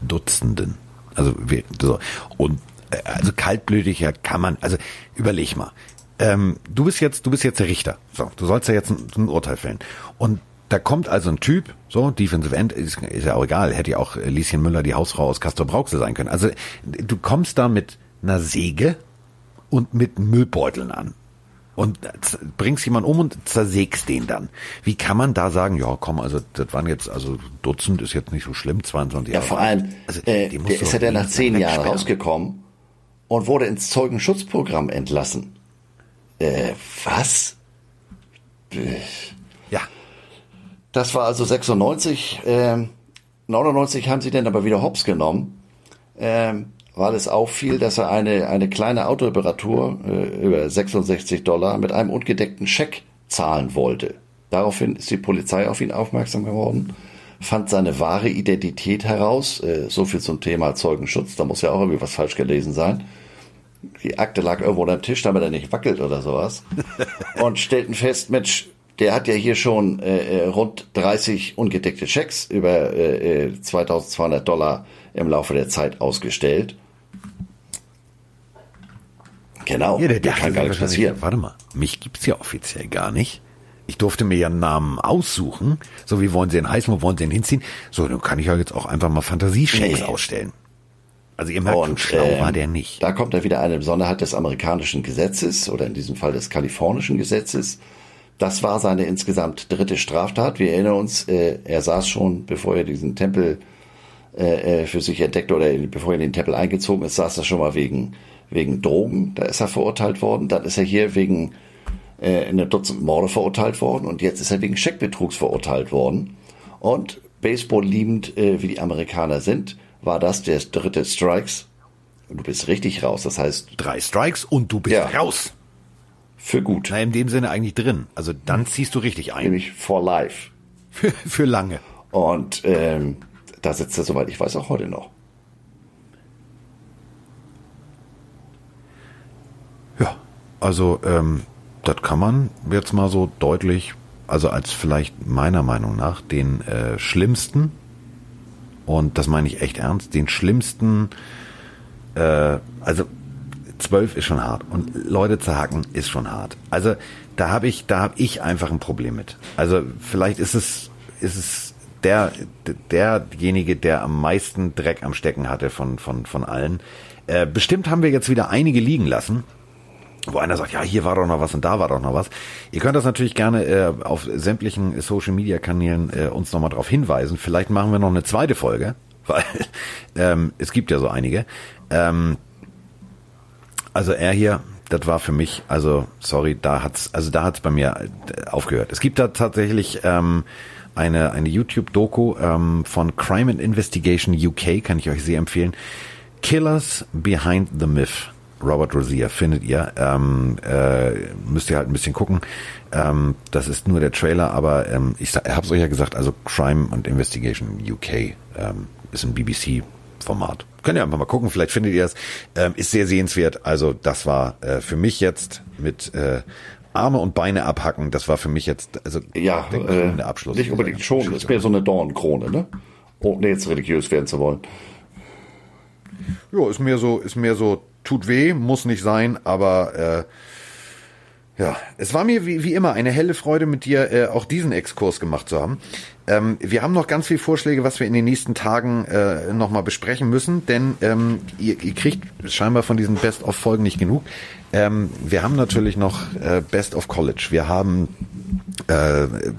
Dutzenden. Also wir, so. Und also kaltblütiger kann man, also überleg mal. Ähm, du bist jetzt, du bist jetzt der Richter. So, du sollst ja jetzt ein, ein Urteil fällen. Und da kommt also ein Typ, so, Defensive End, ist, ist ja auch egal, hätte ja auch Lieschen Müller, die Hausfrau aus Castor Brauxel sein können. Also, du kommst da mit einer Säge und mit Müllbeuteln an und bringst jemanden um und zersägst den dann. Wie kann man da sagen, ja, komm, also das waren jetzt, also Dutzend ist jetzt nicht so schlimm, 22 Jahre. Ja, vor allem, also, äh, der ist ja dann nach zehn Jahren rausgekommen und wurde ins Zeugenschutzprogramm entlassen. Äh, was? Ja. Das war also 96. Äh, 99 haben sie dann aber wieder hops genommen, äh, weil es auffiel, dass er eine, eine kleine Autoreparatur äh, über 66 Dollar mit einem ungedeckten Scheck zahlen wollte. Daraufhin ist die Polizei auf ihn aufmerksam geworden, fand seine wahre Identität heraus. Äh, so viel zum Thema Zeugenschutz, da muss ja auch irgendwie was falsch gelesen sein die Akte lag irgendwo dem Tisch, damit er nicht wackelt oder sowas. <laughs> und stellten fest, Mensch, der hat ja hier schon äh, äh rund 30 ungedeckte Schecks über äh, 2200 äh, Dollar im Laufe der Zeit ausgestellt. Genau, ja, der, der kann gar nichts passieren. Warte mal, mich gibt's ja offiziell gar nicht. Ich durfte mir ja einen Namen aussuchen. So, wie wollen Sie ihn heißen, wo wollen Sie ihn hinziehen? So, dann kann ich ja jetzt auch einfach mal Fantasieschecks nee. ausstellen. Also ihr merkt, und, schlau äh, war der nicht. Da kommt da wieder eine Besonderheit des amerikanischen Gesetzes oder in diesem Fall des kalifornischen Gesetzes. Das war seine insgesamt dritte Straftat. Wir erinnern uns, äh, er saß schon, bevor er diesen Tempel äh, äh für sich entdeckte oder bevor er in den Tempel eingezogen ist, saß er schon mal wegen, wegen Drogen. Da ist er verurteilt worden. Dann ist er hier wegen äh, eine Dutzend Morde verurteilt worden und jetzt ist er wegen Scheckbetrugs verurteilt worden. Und Baseball liebend, äh, wie die Amerikaner sind, war das der dritte Strikes. Und du bist richtig raus. Das heißt. Drei Strikes und du bist ja, raus. Für gut. Na, in dem Sinne eigentlich drin. Also dann ziehst du richtig ein. Nämlich for life. <laughs> Für, für lange. Und ähm, da sitzt er, soweit ich weiß, auch heute noch. Ja, also ähm, das kann man jetzt mal so deutlich, also als vielleicht meiner Meinung nach den äh, schlimmsten und das meine ich echt ernst, den schlimmsten, äh, also zwölf ist schon hart und Leute zerhacken ist schon hart. Also da habe ich, da habe ich einfach ein Problem mit. Also vielleicht ist es, ist es der, derjenige, der am meisten Dreck am Stecken hatte von, von, von allen. Äh, bestimmt haben wir jetzt wieder einige liegen lassen wo einer sagt, ja, hier war doch noch was und da war doch noch was. Ihr könnt das natürlich gerne äh, auf sämtlichen Social Media Kanälen äh, uns nochmal darauf hinweisen. Vielleicht machen wir noch eine zweite Folge, <laughs> weil ähm, es gibt ja so einige. Ähm, also er hier, das war für mich, also sorry, da hat's, also da hat's bei mir äh, aufgehört. Es gibt da tatsächlich ähm, eine eine YouTube-Doku ähm, von Crime and Investigation UK, kann ich euch sehr empfehlen. Killers Behind the Myth. Robert Rosier findet ihr. Ähm, äh, müsst ihr halt ein bisschen gucken. Ähm, das ist nur der Trailer, aber ähm, ich habe es euch ja gesagt, also Crime and Investigation UK ähm, ist ein BBC-Format. Könnt ihr einfach mal gucken, vielleicht findet ihr es. Ähm, ist sehr sehenswert. Also das war äh, für mich jetzt mit äh, Arme und Beine abhacken, das war für mich jetzt also ja, der äh, Abschluss. Nicht unbedingt schon, ist mehr so eine Dornkrone, ne? Ohne jetzt religiös werden zu wollen. Ja, ist mehr so, ist mehr so, tut weh, muss nicht sein, aber äh, ja, es war mir wie, wie immer eine helle Freude, mit dir äh, auch diesen Exkurs gemacht zu haben. Ähm, wir haben noch ganz viele Vorschläge, was wir in den nächsten Tagen äh, nochmal besprechen müssen, denn ähm, ihr, ihr kriegt scheinbar von diesen Best-of-Folgen nicht genug. Ähm, wir haben natürlich noch äh, Best of College. Wir haben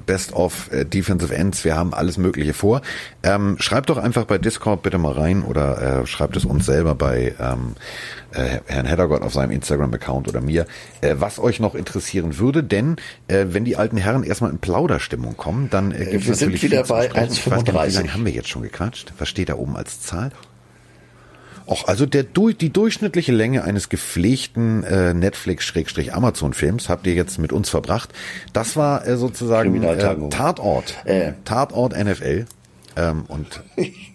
Best of äh, Defensive Ends. Wir haben alles Mögliche vor. Ähm, schreibt doch einfach bei Discord bitte mal rein oder äh, schreibt es uns selber bei ähm, äh, Herrn Heddergott auf seinem Instagram-Account oder mir, äh, was euch noch interessieren würde. Denn äh, wenn die alten Herren erstmal in Plauderstimmung kommen, dann äh, gibt wir es sind natürlich wieder viel zu bei besprechen. Ich weiß gar nicht, Wie 1,35. lange haben wir jetzt schon gequatscht? Was steht da oben als Zahl? Och, also der, die durchschnittliche Länge eines gepflegten äh, Netflix-Amazon-Films habt ihr jetzt mit uns verbracht. Das war äh, sozusagen äh. Tatort. Äh. Tatort NFL. Ähm, und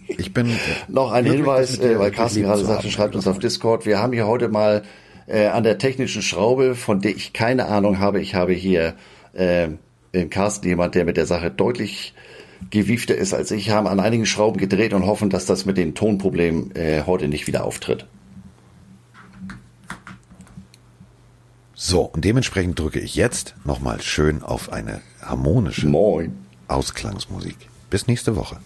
ich bin <laughs> Noch ein Hinweis, äh, weil Carsten gerade sagte, schreibt uns auf Discord. Wir haben hier heute mal äh, an der technischen Schraube, von der ich keine Ahnung habe. Ich habe hier äh, in Carsten jemand, der mit der Sache deutlich gewiefter ist als ich, haben an einigen Schrauben gedreht und hoffen, dass das mit den Tonproblemen äh, heute nicht wieder auftritt. So, und dementsprechend drücke ich jetzt nochmal schön auf eine harmonische Moin. Ausklangsmusik. Bis nächste Woche.